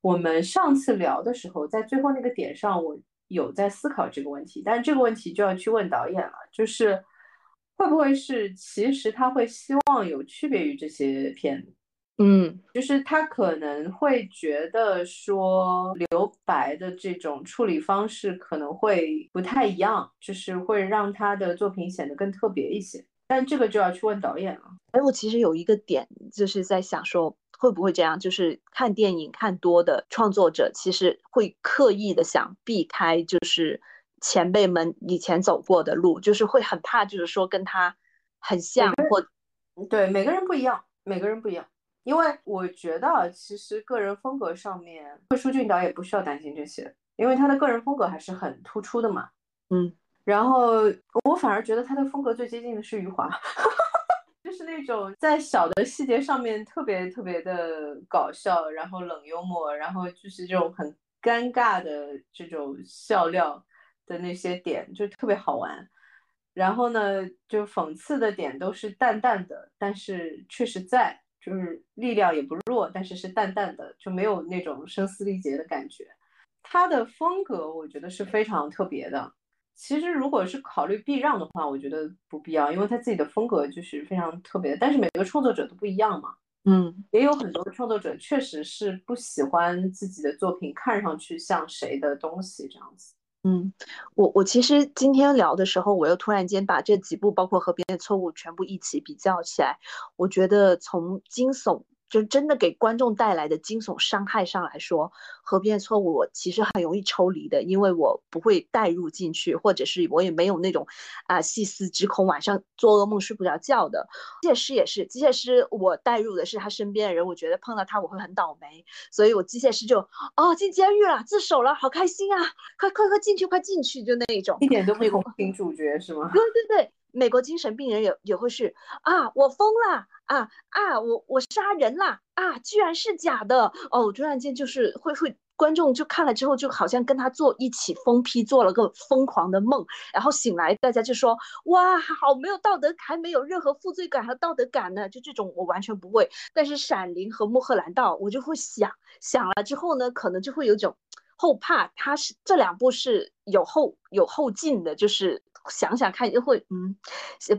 我们上次聊的时候，在最后那个点上，我有在思考这个问题，但这个问题就要去问导演了，就是会不会是其实他会希望有区别于这些片。嗯，就是他可能会觉得说留白的这种处理方式可能会不太一样，就是会让他的作品显得更特别一些。但这个就要去问导演了。哎，我其实有一个点就是在想说，会不会这样？就是看电影看多的创作者，其实会刻意的想避开，就是前辈们以前走过的路，就是会很怕，就是说跟他很像或对每个人不一样，每个人不一样。因为我觉得，其实个人风格上面，魏书俊导演不需要担心这些，因为他的个人风格还是很突出的嘛。嗯，然后我反而觉得他的风格最接近的是余华，就是那种在小的细节上面特别特别的搞笑，然后冷幽默，然后就是这种很尴尬的这种笑料的那些点，就特别好玩。然后呢，就讽刺的点都是淡淡的，但是确实在。就是力量也不弱，但是是淡淡的，就没有那种声嘶力竭的感觉。他的风格我觉得是非常特别的。其实如果是考虑避让的话，我觉得不必要，因为他自己的风格就是非常特别的。但是每个创作者都不一样嘛，嗯，也有很多创作者确实是不喜欢自己的作品看上去像谁的东西这样子。嗯，我我其实今天聊的时候，我又突然间把这几部包括《和别人的错误》全部一起比较起来，我觉得从惊悚。就真的给观众带来的惊悚伤害上来说，河边错误我其实很容易抽离的，因为我不会带入进去，或者是我也没有那种啊细思极恐，晚上做噩梦睡不着觉的。机械师也是，机械师我带入的是他身边的人，我觉得碰到他我会很倒霉，所以我机械师就哦进监狱了，自首了，好开心啊，快快快进去，快进去，就那一种，一点都不同情主角是吗？对对对。美国精神病人也也会是啊，我疯了啊啊，我我杀人了啊，居然是假的哦！突然间就是会会观众就看了之后，就好像跟他做一起疯批做了个疯狂的梦，然后醒来大家就说哇，好没有道德，还没有任何负罪感和道德感呢，就这种我完全不会。但是《闪灵》和《穆赫兰道》，我就会想想了之后呢，可能就会有种后怕，它是这两部是有后有后劲的，就是。想想看，就会嗯，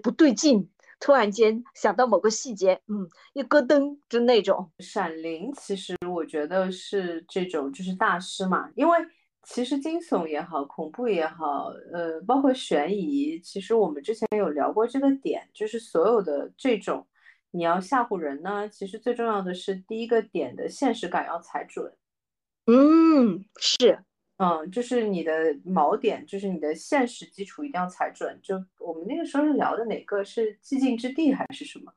不对劲。突然间想到某个细节，嗯，一咯噔，就那种。闪灵其实我觉得是这种，就是大师嘛。因为其实惊悚也好，恐怖也好，呃，包括悬疑，其实我们之前有聊过这个点，就是所有的这种你要吓唬人呢，其实最重要的是第一个点的现实感要踩准。嗯，是。嗯，就是你的锚点，就是你的现实基础一定要踩准。就我们那个时候是聊的哪个是寂静之地还是什么？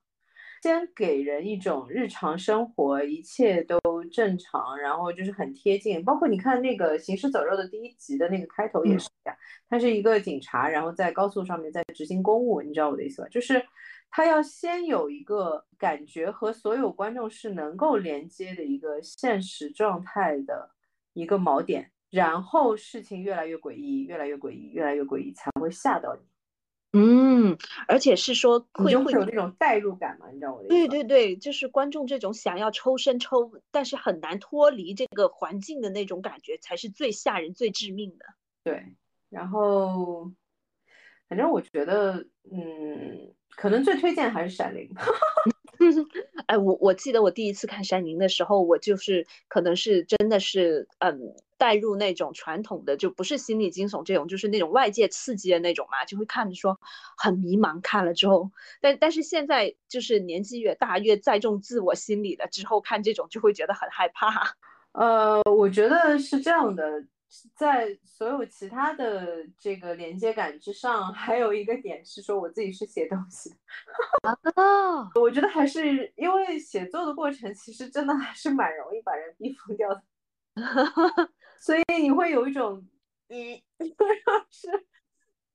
先给人一种日常生活一切都正常，然后就是很贴近。包括你看那个《行尸走肉》的第一集的那个开头也是呀，他是一个警察，然后在高速上面在执行公务，你知道我的意思吧？就是他要先有一个感觉和所有观众是能够连接的一个现实状态的一个锚点。然后事情越来越诡异，越来越诡异，越来越诡异，才会吓到你。嗯，而且是说会会有那种代入感嘛？你知道我的意思？对对对，就是观众这种想要抽身抽，但是很难脱离这个环境的那种感觉，才是最吓人、最致命的。对，然后反正我觉得，嗯，可能最推荐还是《闪灵》。哎，我我记得我第一次看《闪灵》的时候，我就是可能是真的是嗯。带入那种传统的，就不是心理惊悚这种，就是那种外界刺激的那种嘛，就会看着说很迷茫。看了之后，但但是现在就是年纪越大，越载重自我心理了，之后看这种就会觉得很害怕。呃，我觉得是这样的，在所有其他的这个连接感之上，还有一个点是说我自己是写东西。啊，我觉得还是因为写作的过程，其实真的还是蛮容易把人逼疯掉的。所以你会有一种，嗯，是，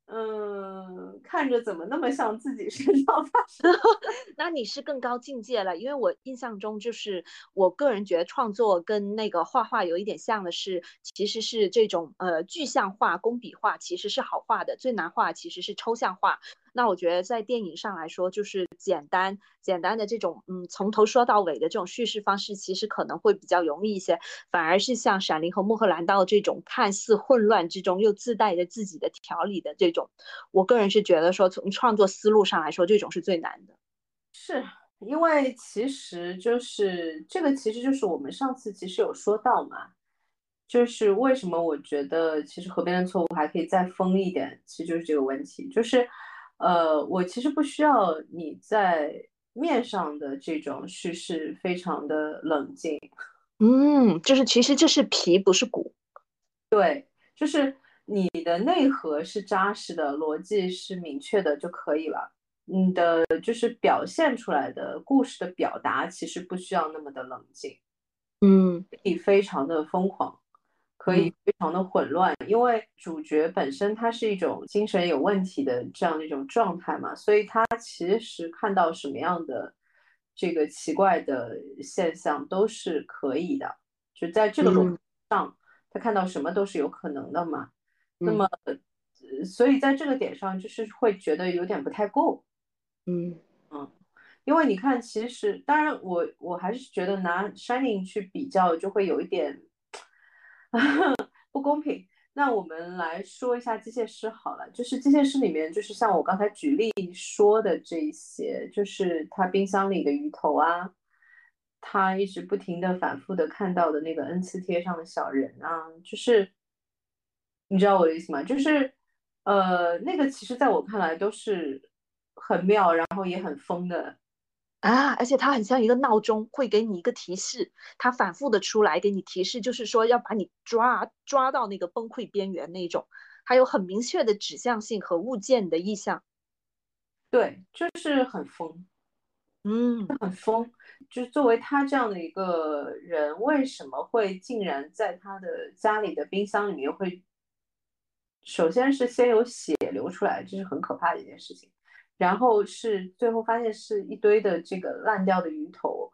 嗯，看着怎么那么像自己身上发生？那你是更高境界了，因为我印象中就是我个人觉得创作跟那个画画有一点像的是，其实是这种呃具象化、工笔画其实是好画的，最难画其实是抽象画。那我觉得在电影上来说，就是简单简单的这种，嗯，从头说到尾的这种叙事方式，其实可能会比较容易一些。反而是像《闪灵》和《穆赫兰道》这种看似混乱之中又自带着自己的条理的这种，我个人是觉得说，从创作思路上来说，这种是最难的。是因为其实就是这个，其实就是我们上次其实有说到嘛，就是为什么我觉得其实河边的错误还可以再疯一点，其实就是这个问题，就是。呃，我其实不需要你在面上的这种叙事非常的冷静，嗯，就是其实这是皮不是骨，对，就是你的内核是扎实的，逻辑是明确的就可以了。你的就是表现出来的故事的表达其实不需要那么的冷静，嗯，可以非常的疯狂。可以非常的混乱，因为主角本身他是一种精神有问题的这样的一种状态嘛，所以他其实看到什么样的这个奇怪的现象都是可以的，就在这个路上，他看到什么都是有可能的嘛。那么，所以在这个点上就是会觉得有点不太够。嗯嗯，因为你看，其实当然我我还是觉得拿 Shining 去比较就会有一点。不公平。那我们来说一下机械师好了，就是机械师里面，就是像我刚才举例说的这一些，就是他冰箱里的鱼头啊，他一直不停的反复的看到的那个 N 次贴上的小人啊，就是你知道我的意思吗？就是呃，那个其实在我看来都是很妙，然后也很疯的。啊，而且它很像一个闹钟，会给你一个提示，它反复的出来给你提示，就是说要把你抓抓到那个崩溃边缘那种，还有很明确的指向性和物件的意向。对，就是很疯，嗯，很疯。就是作为他这样的一个人，为什么会竟然在他的家里的冰箱里面会，首先是先有血流出来，这是很可怕的一件事情。然后是最后发现是一堆的这个烂掉的鱼头，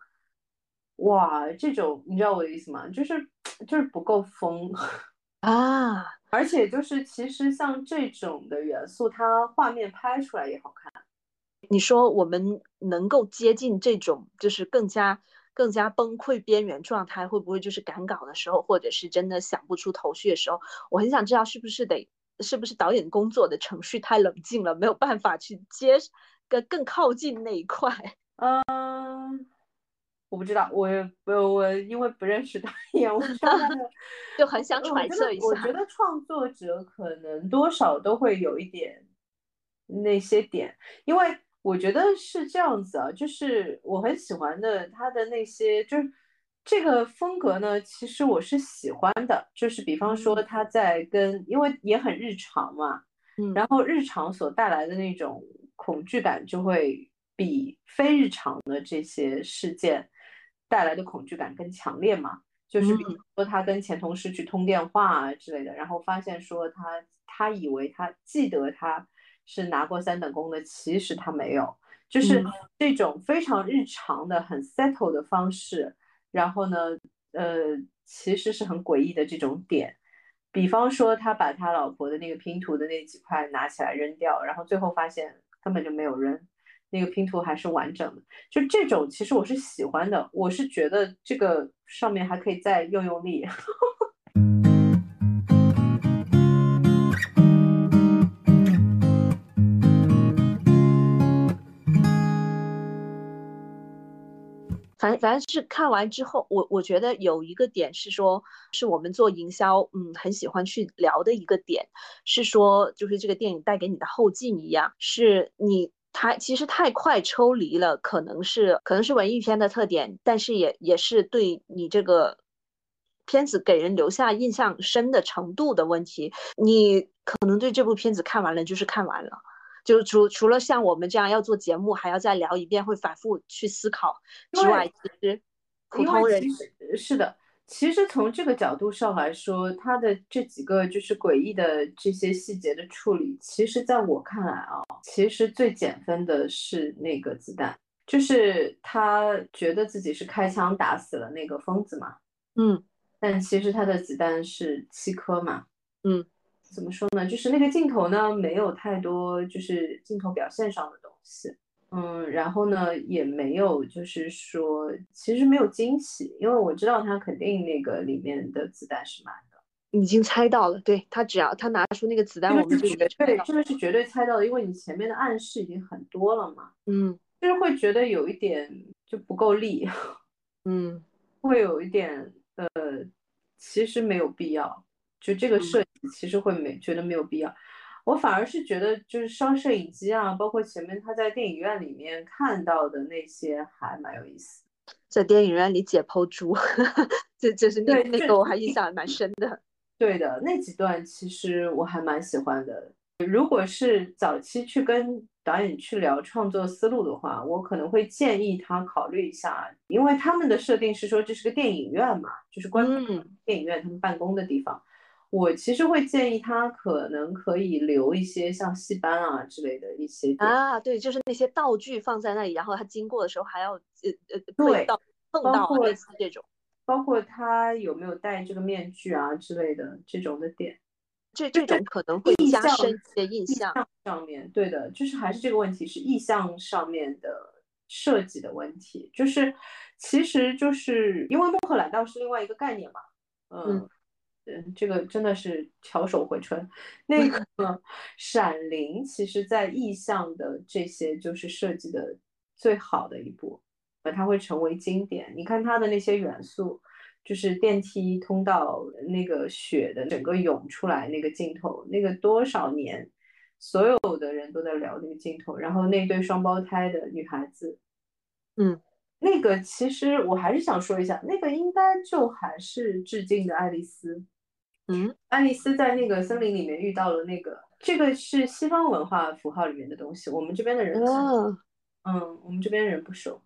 哇，这种你知道我的意思吗？就是就是不够疯 啊，而且就是其实像这种的元素，它画面拍出来也好看。你说我们能够接近这种就是更加更加崩溃边缘状态，会不会就是赶稿的时候，或者是真的想不出头绪的时候？我很想知道是不是得。是不是导演工作的程序太冷静了，没有办法去接更更靠近那一块？嗯，我不知道，我我我因为不认识导演，我 就很想揣测一下。我觉得创作者可能多少都会有一点那些点，因为我觉得是这样子啊，就是我很喜欢的他的那些就是。这个风格呢，其实我是喜欢的，就是比方说他在跟，因为也很日常嘛，嗯，然后日常所带来的那种恐惧感就会比非日常的这些事件带来的恐惧感更强烈嘛。就是比如说他跟前同事去通电话啊之类的，然后发现说他他以为他记得他是拿过三等功的，其实他没有，就是这种非常日常的很 settle 的方式。然后呢，呃，其实是很诡异的这种点，比方说他把他老婆的那个拼图的那几块拿起来扔掉，然后最后发现根本就没有扔，那个拼图还是完整的。就这种，其实我是喜欢的，我是觉得这个上面还可以再用用力。反反正是看完之后，我我觉得有一个点是说，是我们做营销，嗯，很喜欢去聊的一个点，是说，就是这个电影带给你的后劲一样，是你它其实太快抽离了，可能是可能是文艺片的特点，但是也也是对你这个片子给人留下印象深的程度的问题，你可能对这部片子看完了就是看完了。就除除了像我们这样要做节目，还要再聊一遍，会反复去思考之外，其实普通人是的。其实从这个角度上来说，他的这几个就是诡异的这些细节的处理，其实在我看来啊，其实最减分的是那个子弹，就是他觉得自己是开枪打死了那个疯子嘛，嗯，但其实他的子弹是七颗嘛，嗯。怎么说呢？就是那个镜头呢，没有太多就是镜头表现上的东西，嗯，然后呢，也没有就是说，其实没有惊喜，因为我知道他肯定那个里面的子弹是满的，已经猜到了，对他只要他拿出那个子弹，我们就绝对这个是绝对猜到的，因为你前面的暗示已经很多了嘛，嗯，就是会觉得有一点就不够力，嗯，会有一点呃，其实没有必要。就这个设计其实会没觉得没有必要，我反而是觉得就是烧摄影机啊，包括前面他在电影院里面看到的那些还蛮有意思，在电影院里解剖猪，这这是那那个我还印象蛮深的。对的，那几段其实我还蛮喜欢的。如果是早期去跟导演去聊创作思路的话，我可能会建议他考虑一下，因为他们的设定是说这是个电影院嘛，就是观众电影院他们办公的地方。我其实会建议他可能可以留一些像戏班啊之类的一些啊，对，就是那些道具放在那里，然后他经过的时候还要呃呃对到碰到类似这种，包括他有没有戴这个面具啊之类的这种的点，这这种可能会加深一些印象。上面对的，就是还是这个问题是意象上面的设计的问题，就是其实就是因为穆赫兰道是另外一个概念嘛，嗯。嗯，这个真的是巧手回春。那 个《闪灵》其实，在意象的这些就是设计的最好的一部，呃，它会成为经典。你看它的那些元素，就是电梯通道那个雪的整个涌出来那个镜头，那个多少年，所有的人都在聊那个镜头。然后那对双胞胎的女孩子，嗯，那个其实我还是想说一下，那个应该就还是致敬的爱丽丝。嗯，爱丽丝在那个森林里面遇到了那个，这个是西方文化符号里面的东西，我们这边的人，嗯，我们这边人不熟。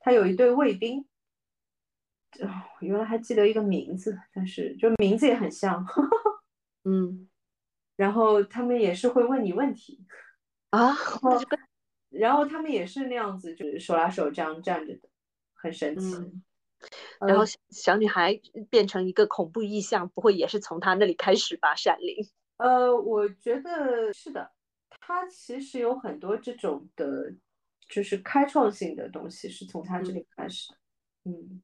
他有一对卫兵。哦，原来还记得一个名字，但是就名字也很像，嗯，然后他们也是会问你问题啊，然后他们也是那样子，就是手拉手这样站着的，很神奇。然后小女孩变成一个恐怖意象，不会也是从她那里开始吧？闪灵？呃，我觉得是的，他其实有很多这种的，就是开创性的东西是从他这里开始的，嗯。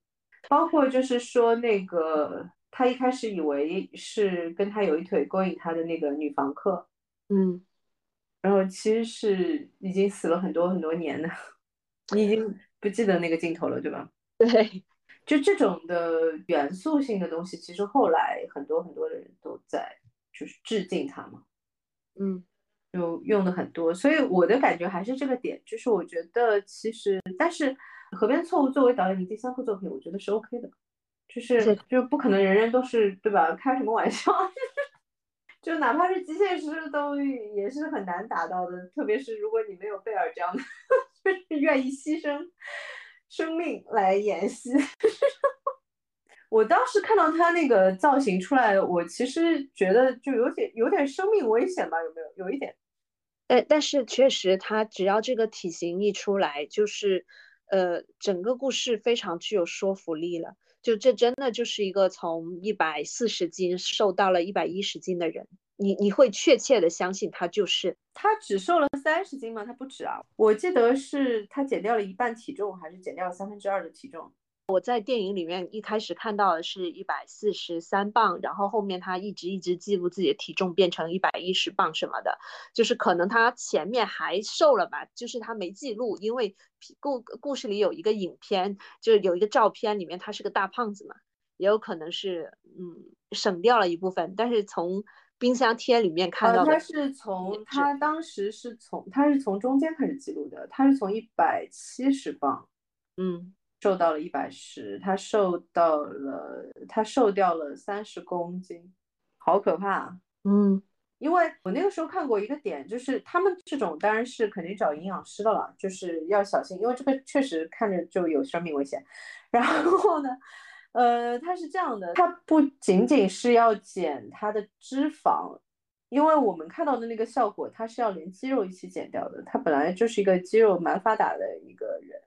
包括就是说，那个他一开始以为是跟他有一腿勾引他的那个女房客，嗯，然后其实是已经死了很多很多年了，你 已经不记得那个镜头了，对吧？对，就这种的元素性的东西，其实后来很多很多的人都在就是致敬他嘛，嗯，就用的很多，所以我的感觉还是这个点，就是我觉得其实，但是。河边错误作为导演的第三部作品，我觉得是 OK 的，就是就不可能人人都是对吧？开什么玩笑？就哪怕是机械师都也是很难达到的，特别是如果你没有贝尔这样的，就是愿意牺牲生命来演戏。我当时看到他那个造型出来，我其实觉得就有点有点生命危险吧？有没有？有一点。但但是确实，他只要这个体型一出来，就是。呃，整个故事非常具有说服力了。就这真的就是一个从一百四十斤瘦到了一百一十斤的人，你你会确切的相信他就是他只瘦了三十斤吗？他不止啊，我记得是他减掉了一半体重，还是减掉了三分之二的体重。我在电影里面一开始看到的是一百四十三磅，然后后面他一直一直记录自己的体重变成一百一十磅什么的，就是可能他前面还瘦了吧，就是他没记录，因为故故事里有一个影片，就是有一个照片里面他是个大胖子嘛，也有可能是嗯省掉了一部分，但是从冰箱贴里面看到的，他是从他当时是从他是从中间开始记录的，他是从一百七十磅，嗯。瘦到了一百十，他瘦到了，他瘦掉了三十公斤，好可怕。嗯，因为我那个时候看过一个点，就是他们这种当然是肯定找营养师的了，就是要小心，因为这个确实看着就有生命危险。然后呢，呃，他是这样的，他不仅仅是要减他的脂肪，因为我们看到的那个效果，他是要连肌肉一起减掉的。他本来就是一个肌肉蛮发达的一个人。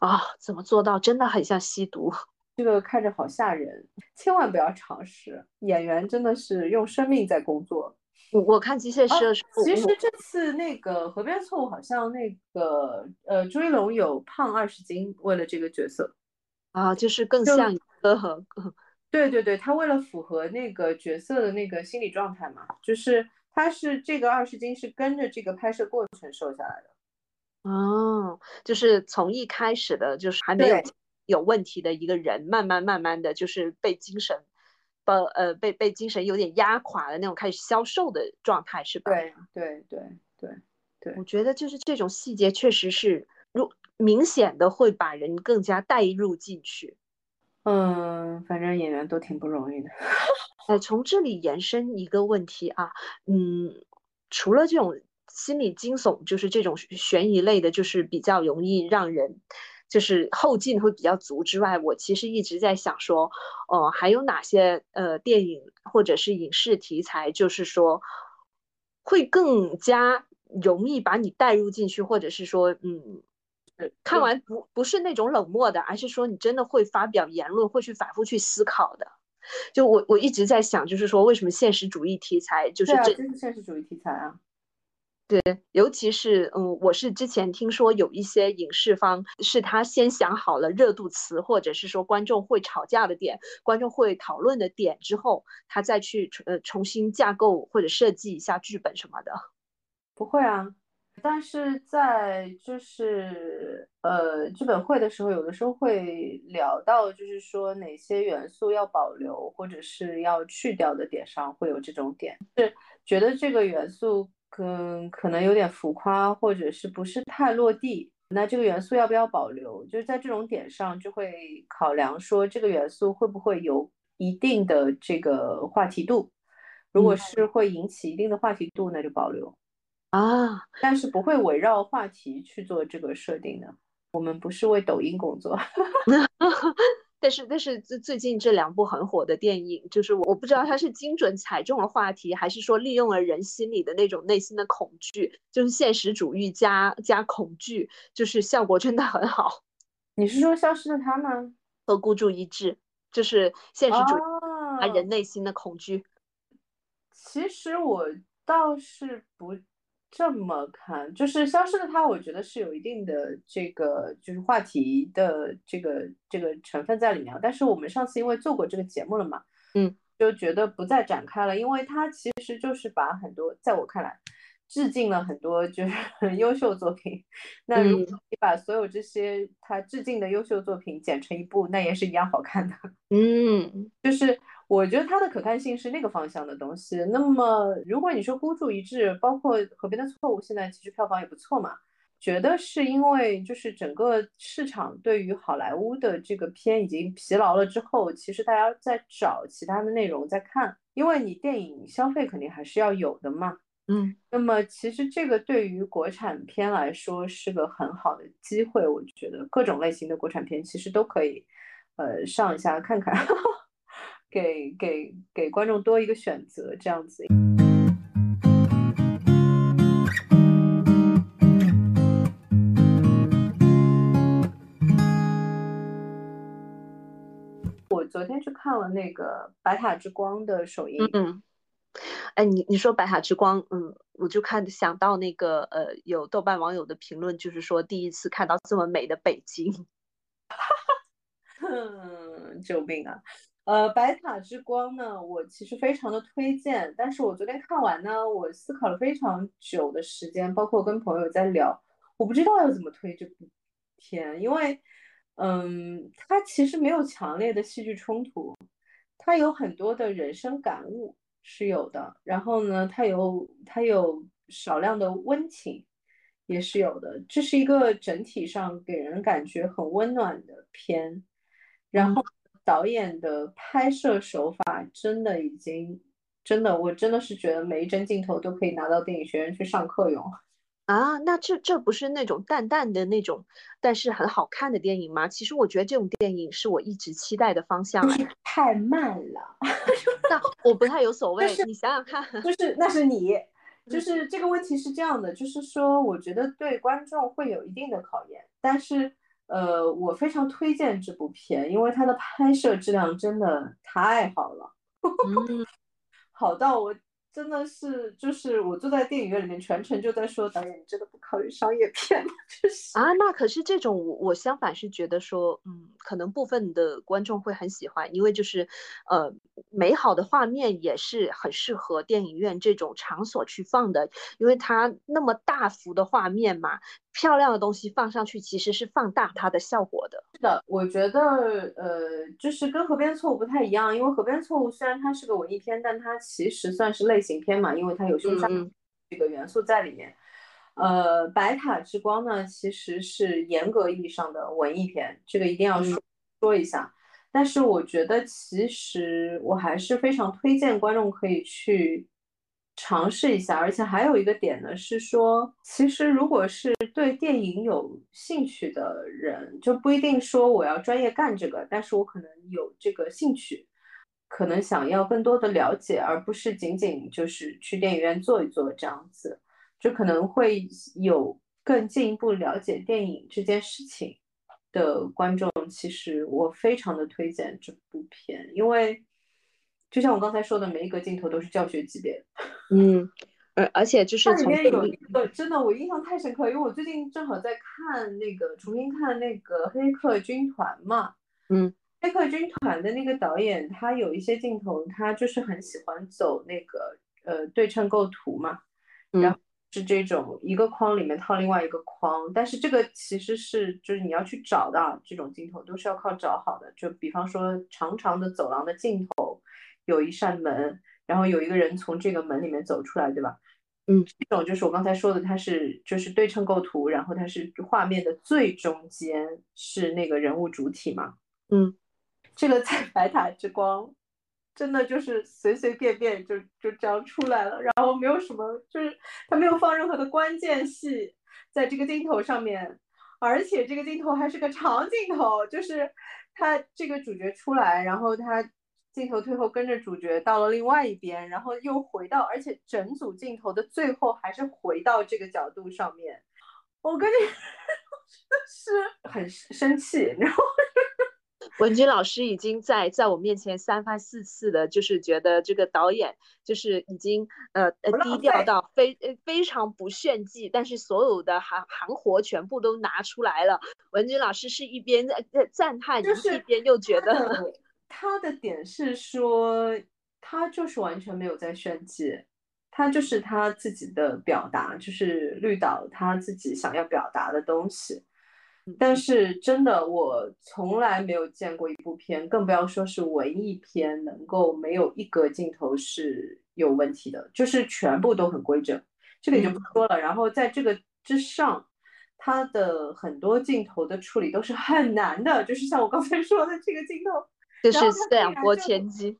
啊，怎么做到？真的很像吸毒，这个看着好吓人，千万不要尝试。演员真的是用生命在工作。我我看机械师的时候，其实这次那个河边错误好像那个呃朱一龙有胖二十斤，为了这个角色啊，就是更像一个。对对对，他为了符合那个角色的那个心理状态嘛，就是他是这个二十斤是跟着这个拍摄过程瘦下来的。哦，就是从一开始的，就是还没有有问题的一个人，慢慢慢慢的就是被精神，被呃被被精神有点压垮的那种，开始消瘦的状态，是吧？对对对对对，我觉得就是这种细节确实是，如明显的会把人更加带入进去。嗯，反正演员都挺不容易的。呃，从这里延伸一个问题啊，嗯，除了这种。心理惊悚就是这种悬疑类的，就是比较容易让人就是后劲会比较足之外，我其实一直在想说，呃，还有哪些呃电影或者是影视题材，就是说会更加容易把你带入进去，或者是说，嗯，看完不不是那种冷漠的，而是说你真的会发表言论，会去反复去思考的。就我我一直在想，就是说为什么现实主义题材就是这是现实主义题材啊。对，尤其是嗯，我是之前听说有一些影视方是他先想好了热度词，或者是说观众会吵架的点、观众会讨论的点之后，他再去呃重新架构或者设计一下剧本什么的。不会啊，但是在就是呃剧本会的时候，有的时候会聊到，就是说哪些元素要保留或者是要去掉的点上，会有这种点，是觉得这个元素可可能有点浮夸，或者是不是太落地，那这个元素要不要保留？就是在这种点上，就会考量说这个元素会不会有一定的这个话题度，如果是会引起一定的话题度，那就保留。啊，但是不会围绕话题去做这个设定的。我们不是为抖音工作，但是但是最最近这两部很火的电影，就是我我不知道它是精准踩中了话题，还是说利用了人心里的那种内心的恐惧，就是现实主义加加恐惧，就是效果真的很好。你是说消失的他吗？和孤注一掷，就是现实主义啊人内心的恐惧。其实我倒是不。这么看，就是消失的她，我觉得是有一定的这个就是话题的这个这个成分在里面。但是我们上次因为做过这个节目了嘛，嗯，就觉得不再展开了，因为它其实就是把很多在我看来致敬了很多就是 优秀作品。那如果你把所有这些他致敬的优秀作品剪成一部，那也是一样好看的。嗯，就是。我觉得它的可看性是那个方向的东西。那么，如果你说孤注一掷，包括《河边的错误》，现在其实票房也不错嘛。觉得是因为就是整个市场对于好莱坞的这个片已经疲劳了之后，其实大家在找其他的内容在看。因为你电影消费肯定还是要有的嘛。嗯。那么其实这个对于国产片来说是个很好的机会，我觉得各种类型的国产片其实都可以，呃，上一下看看。给给给观众多一个选择，这样子。我昨天去看了那个《白塔之光》的首映。嗯，哎，你你说《白塔之光》，嗯，我就看想到那个呃，有豆瓣网友的评论，就是说第一次看到这么美的北京。哈哈，哼，救命啊！呃，白塔之光呢，我其实非常的推荐，但是我昨天看完呢，我思考了非常久的时间，包括跟朋友在聊，我不知道要怎么推这部片，因为，嗯，它其实没有强烈的戏剧冲突，它有很多的人生感悟是有的，然后呢，它有它有少量的温情也是有的，这是一个整体上给人感觉很温暖的片，然后。导演的拍摄手法真的已经，真的，我真的是觉得每一帧镜头都可以拿到电影学院去上课用 啊！那这这不是那种淡淡的那种，但是很好看的电影吗？其实我觉得这种电影是我一直期待的方向。太慢了，那我不太有所谓。你想想看，就是那是你，就是这个问题是这样的，就是说我觉得对观众会有一定的考验，但是。呃，我非常推荐这部片，因为它的拍摄质量真的太好了，好到我。真的是，就是我坐在电影院里面，全程就在说导演，你真的不考虑商业片吗？就是啊，那可是这种我我相反是觉得说，嗯，可能部分的观众会很喜欢，因为就是，呃，美好的画面也是很适合电影院这种场所去放的，因为它那么大幅的画面嘛，漂亮的东西放上去其实是放大它的效果的。是的，我觉得呃，就是跟《河边错误》不太一样，因为《河边错误》虽然它是个文艺片，但它其实算是类型片嘛，因为它有凶杀这个元素在里面。呃，《白塔之光》呢，其实是严格意义上的文艺片，这个一定要说说一下。但是我觉得，其实我还是非常推荐观众可以去。尝试一下，而且还有一个点呢，是说，其实如果是对电影有兴趣的人，就不一定说我要专业干这个，但是我可能有这个兴趣，可能想要更多的了解，而不是仅仅就是去电影院坐一坐这样子，就可能会有更进一步了解电影这件事情的观众，其实我非常的推荐这部片，因为。就像我刚才说的，每一个镜头都是教学级别。嗯，而而且就是它里面有一个真的，我印象太深刻，因为我最近正好在看那个重新看那个《黑客军团》嘛。嗯，《黑客军团》的那个导演，他有一些镜头，他就是很喜欢走那个呃对称构图嘛。然后是这种一个框里面套另外一个框，但是这个其实是就是你要去找的这种镜头都是要靠找好的。就比方说长长的走廊的尽头有一扇门，然后有一个人从这个门里面走出来，对吧？嗯，这种就是我刚才说的，它是就是对称构图，然后它是画面的最中间是那个人物主体嘛。嗯，这个在白塔之光。真的就是随随便便就就这样出来了，然后没有什么，就是他没有放任何的关键戏在这个镜头上面，而且这个镜头还是个长镜头，就是他这个主角出来，然后他镜头退后跟着主角到了另外一边，然后又回到，而且整组镜头的最后还是回到这个角度上面，我跟你 真的是很生气，然后。文君老师已经在在我面前三番四次的，就是觉得这个导演就是已经呃呃低调到非呃非常不炫技，但是所有的行行活全部都拿出来了。文君老师是一边在赞叹，一边又觉得 他的点是说他就是完全没有在炫技，他就是他自己的表达，就是绿岛他自己想要表达的东西。但是真的，我从来没有见过一部片，更不要说是文艺片，能够没有一格镜头是有问题的，就是全部都很规整，这个也就不说了。然后在这个之上，他的很多镜头的处理都是很难的，就是像我刚才说的这个镜头，就是两拨千机，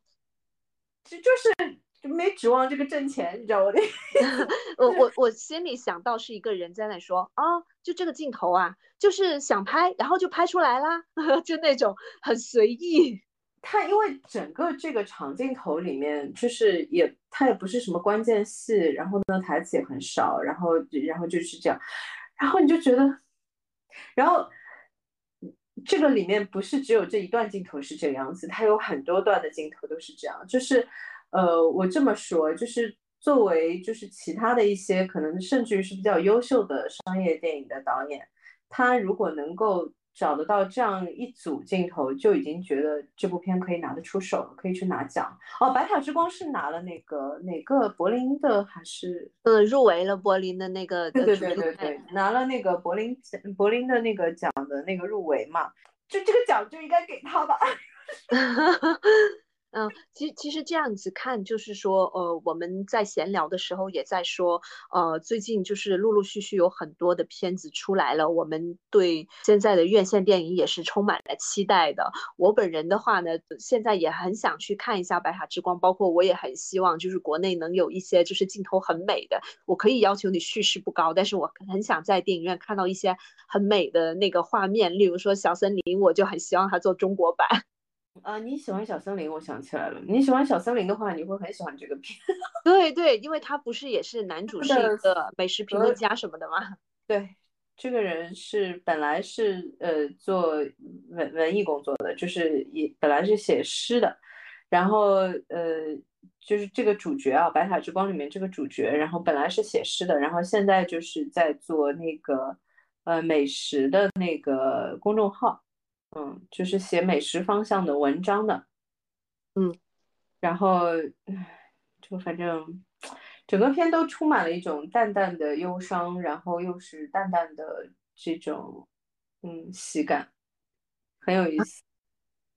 就就是。就没指望这个挣钱，你知道我的？我我我心里想到是一个人在那说啊，就这个镜头啊，就是想拍，然后就拍出来啦，就那种很随意。他因为整个这个长镜头里面，就是也他也不是什么关键戏，然后呢台词也很少，然后然后就是这样，然后你就觉得，然后这个里面不是只有这一段镜头是这个样子，它有很多段的镜头都是这样，就是。呃，我这么说，就是作为就是其他的一些可能甚至于是比较优秀的商业电影的导演，他如果能够找得到这样一组镜头，就已经觉得这部片可以拿得出手了，可以去拿奖。哦，《白塔之光》是拿了那个哪个柏林的还是？呃，入围了柏林的那个。对对对对对，拿了那个柏林柏林的那个奖的那个入围嘛，就这个奖就应该给他吧。嗯，其其实这样子看，就是说，呃，我们在闲聊的时候也在说，呃，最近就是陆陆续续有很多的片子出来了，我们对现在的院线电影也是充满了期待的。我本人的话呢，现在也很想去看一下《白塔之光》，包括我也很希望就是国内能有一些就是镜头很美的，我可以要求你叙事不高，但是我很想在电影院看到一些很美的那个画面，例如说《小森林》，我就很希望它做中国版。啊，你喜欢小森林？我想起来了，你喜欢小森林的话，你会很喜欢这个片。对对，因为他不是也是男主是一个美食评论家什么的吗？对，这个人是本来是呃做文文艺工作的，就是也本来是写诗的，然后呃就是这个主角啊，《白塔之光》里面这个主角，然后本来是写诗的，然后现在就是在做那个呃美食的那个公众号。嗯，就是写美食方向的文章的，嗯，然后就反正整个片都充满了一种淡淡的忧伤，然后又是淡淡的这种嗯喜感，很有意思。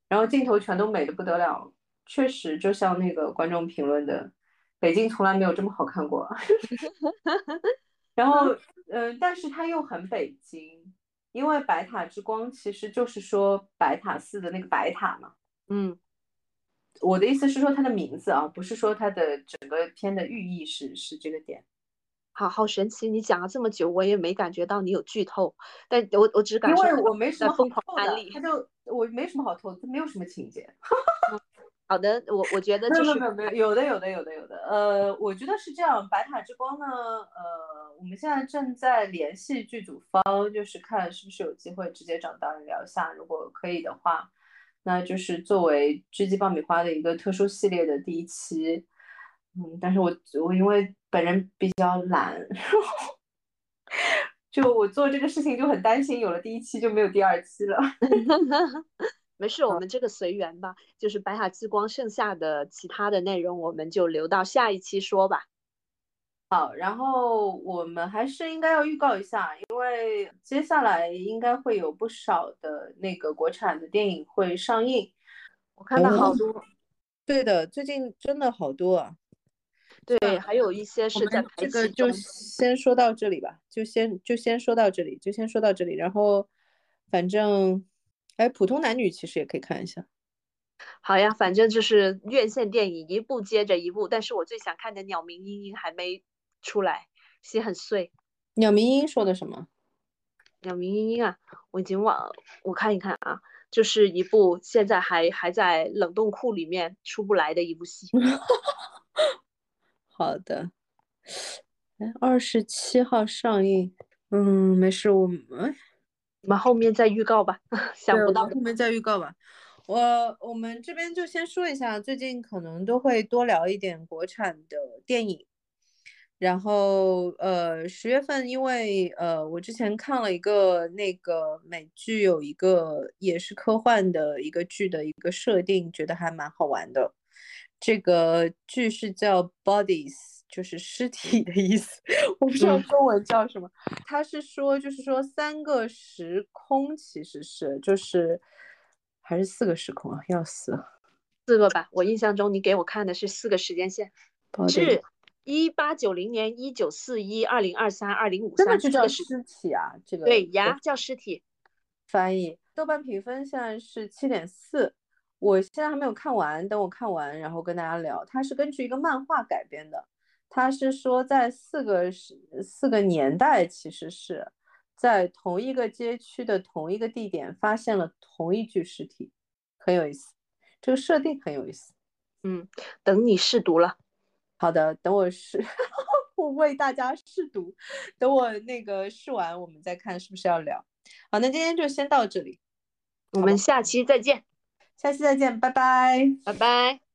然后镜头全都美的不得了，确实就像那个观众评论的，北京从来没有这么好看过。然后嗯，但是它又很北京。因为白塔之光其实就是说白塔寺的那个白塔嘛，嗯，我的意思是说它的名字啊，不是说它的整个片的寓意是是这个点。好好神奇，你讲了这么久，我也没感觉到你有剧透，但我我只感因为我没什么好透的，他就我没什么好透，他没有什么情节。好的，我我觉得就是没有没有有的有的有的有的，呃，我觉得是这样，《白塔之光》呢，呃，我们现在正在联系剧组方，就是看是不是有机会直接找导演聊一下，如果可以的话，那就是作为《狙击爆米花》的一个特殊系列的第一期，嗯，但是我我因为本人比较懒，就我做这个事情就很担心，有了第一期就没有第二期了。没事，我们这个随缘吧。就是白塔之光剩下的其他的内容，我们就留到下一期说吧。好，然后我们还是应该要预告一下，因为接下来应该会有不少的那个国产的电影会上映。我看到好多，对的，最近真的好多啊。对，还有一些是在拍这个就先说到这里吧，就先就先说到这里，就先说到这里。然后，反正，哎，普通男女其实也可以看一下。好呀，反正就是院线电影一部接着一部，但是我最想看的《鸟鸣莺莺》还没出来，心很碎。鸟鸣莺说的什么？鸟鸣莺莺啊，我已经忘了，我看一看啊，就是一部现在还还在冷冻库里面出不来的一部戏。好的，哎，二十七号上映，嗯，没事，我们我们后面再预告吧，想不到后面再预告吧。我我们这边就先说一下，最近可能都会多聊一点国产的电影。然后，呃，十月份，因为呃，我之前看了一个那个美剧，有一个也是科幻的一个剧的一个设定，觉得还蛮好玩的。这个剧是叫 Bodies，就是尸体的意思，我不知道中文叫什么。他是说，就是说三个时空其实是就是还是四个时空啊？要死，四个吧？我印象中你给我看的是四个时间线，是一八九零年、一九四一、二零二三、二零五三，这个就叫尸体啊？这个对呀，叫尸体。翻译，豆瓣评分现在是七点四。我现在还没有看完，等我看完，然后跟大家聊。它是根据一个漫画改编的，它是说在四个时四个年代，其实是在同一个街区的同一个地点发现了同一具尸体，很有意思。这个设定很有意思。嗯，等你试读了。好的，等我试，我为大家试读。等我那个试完，我们再看是不是要聊。好，那今天就先到这里，我们下期再见。下期再见，拜拜，拜拜。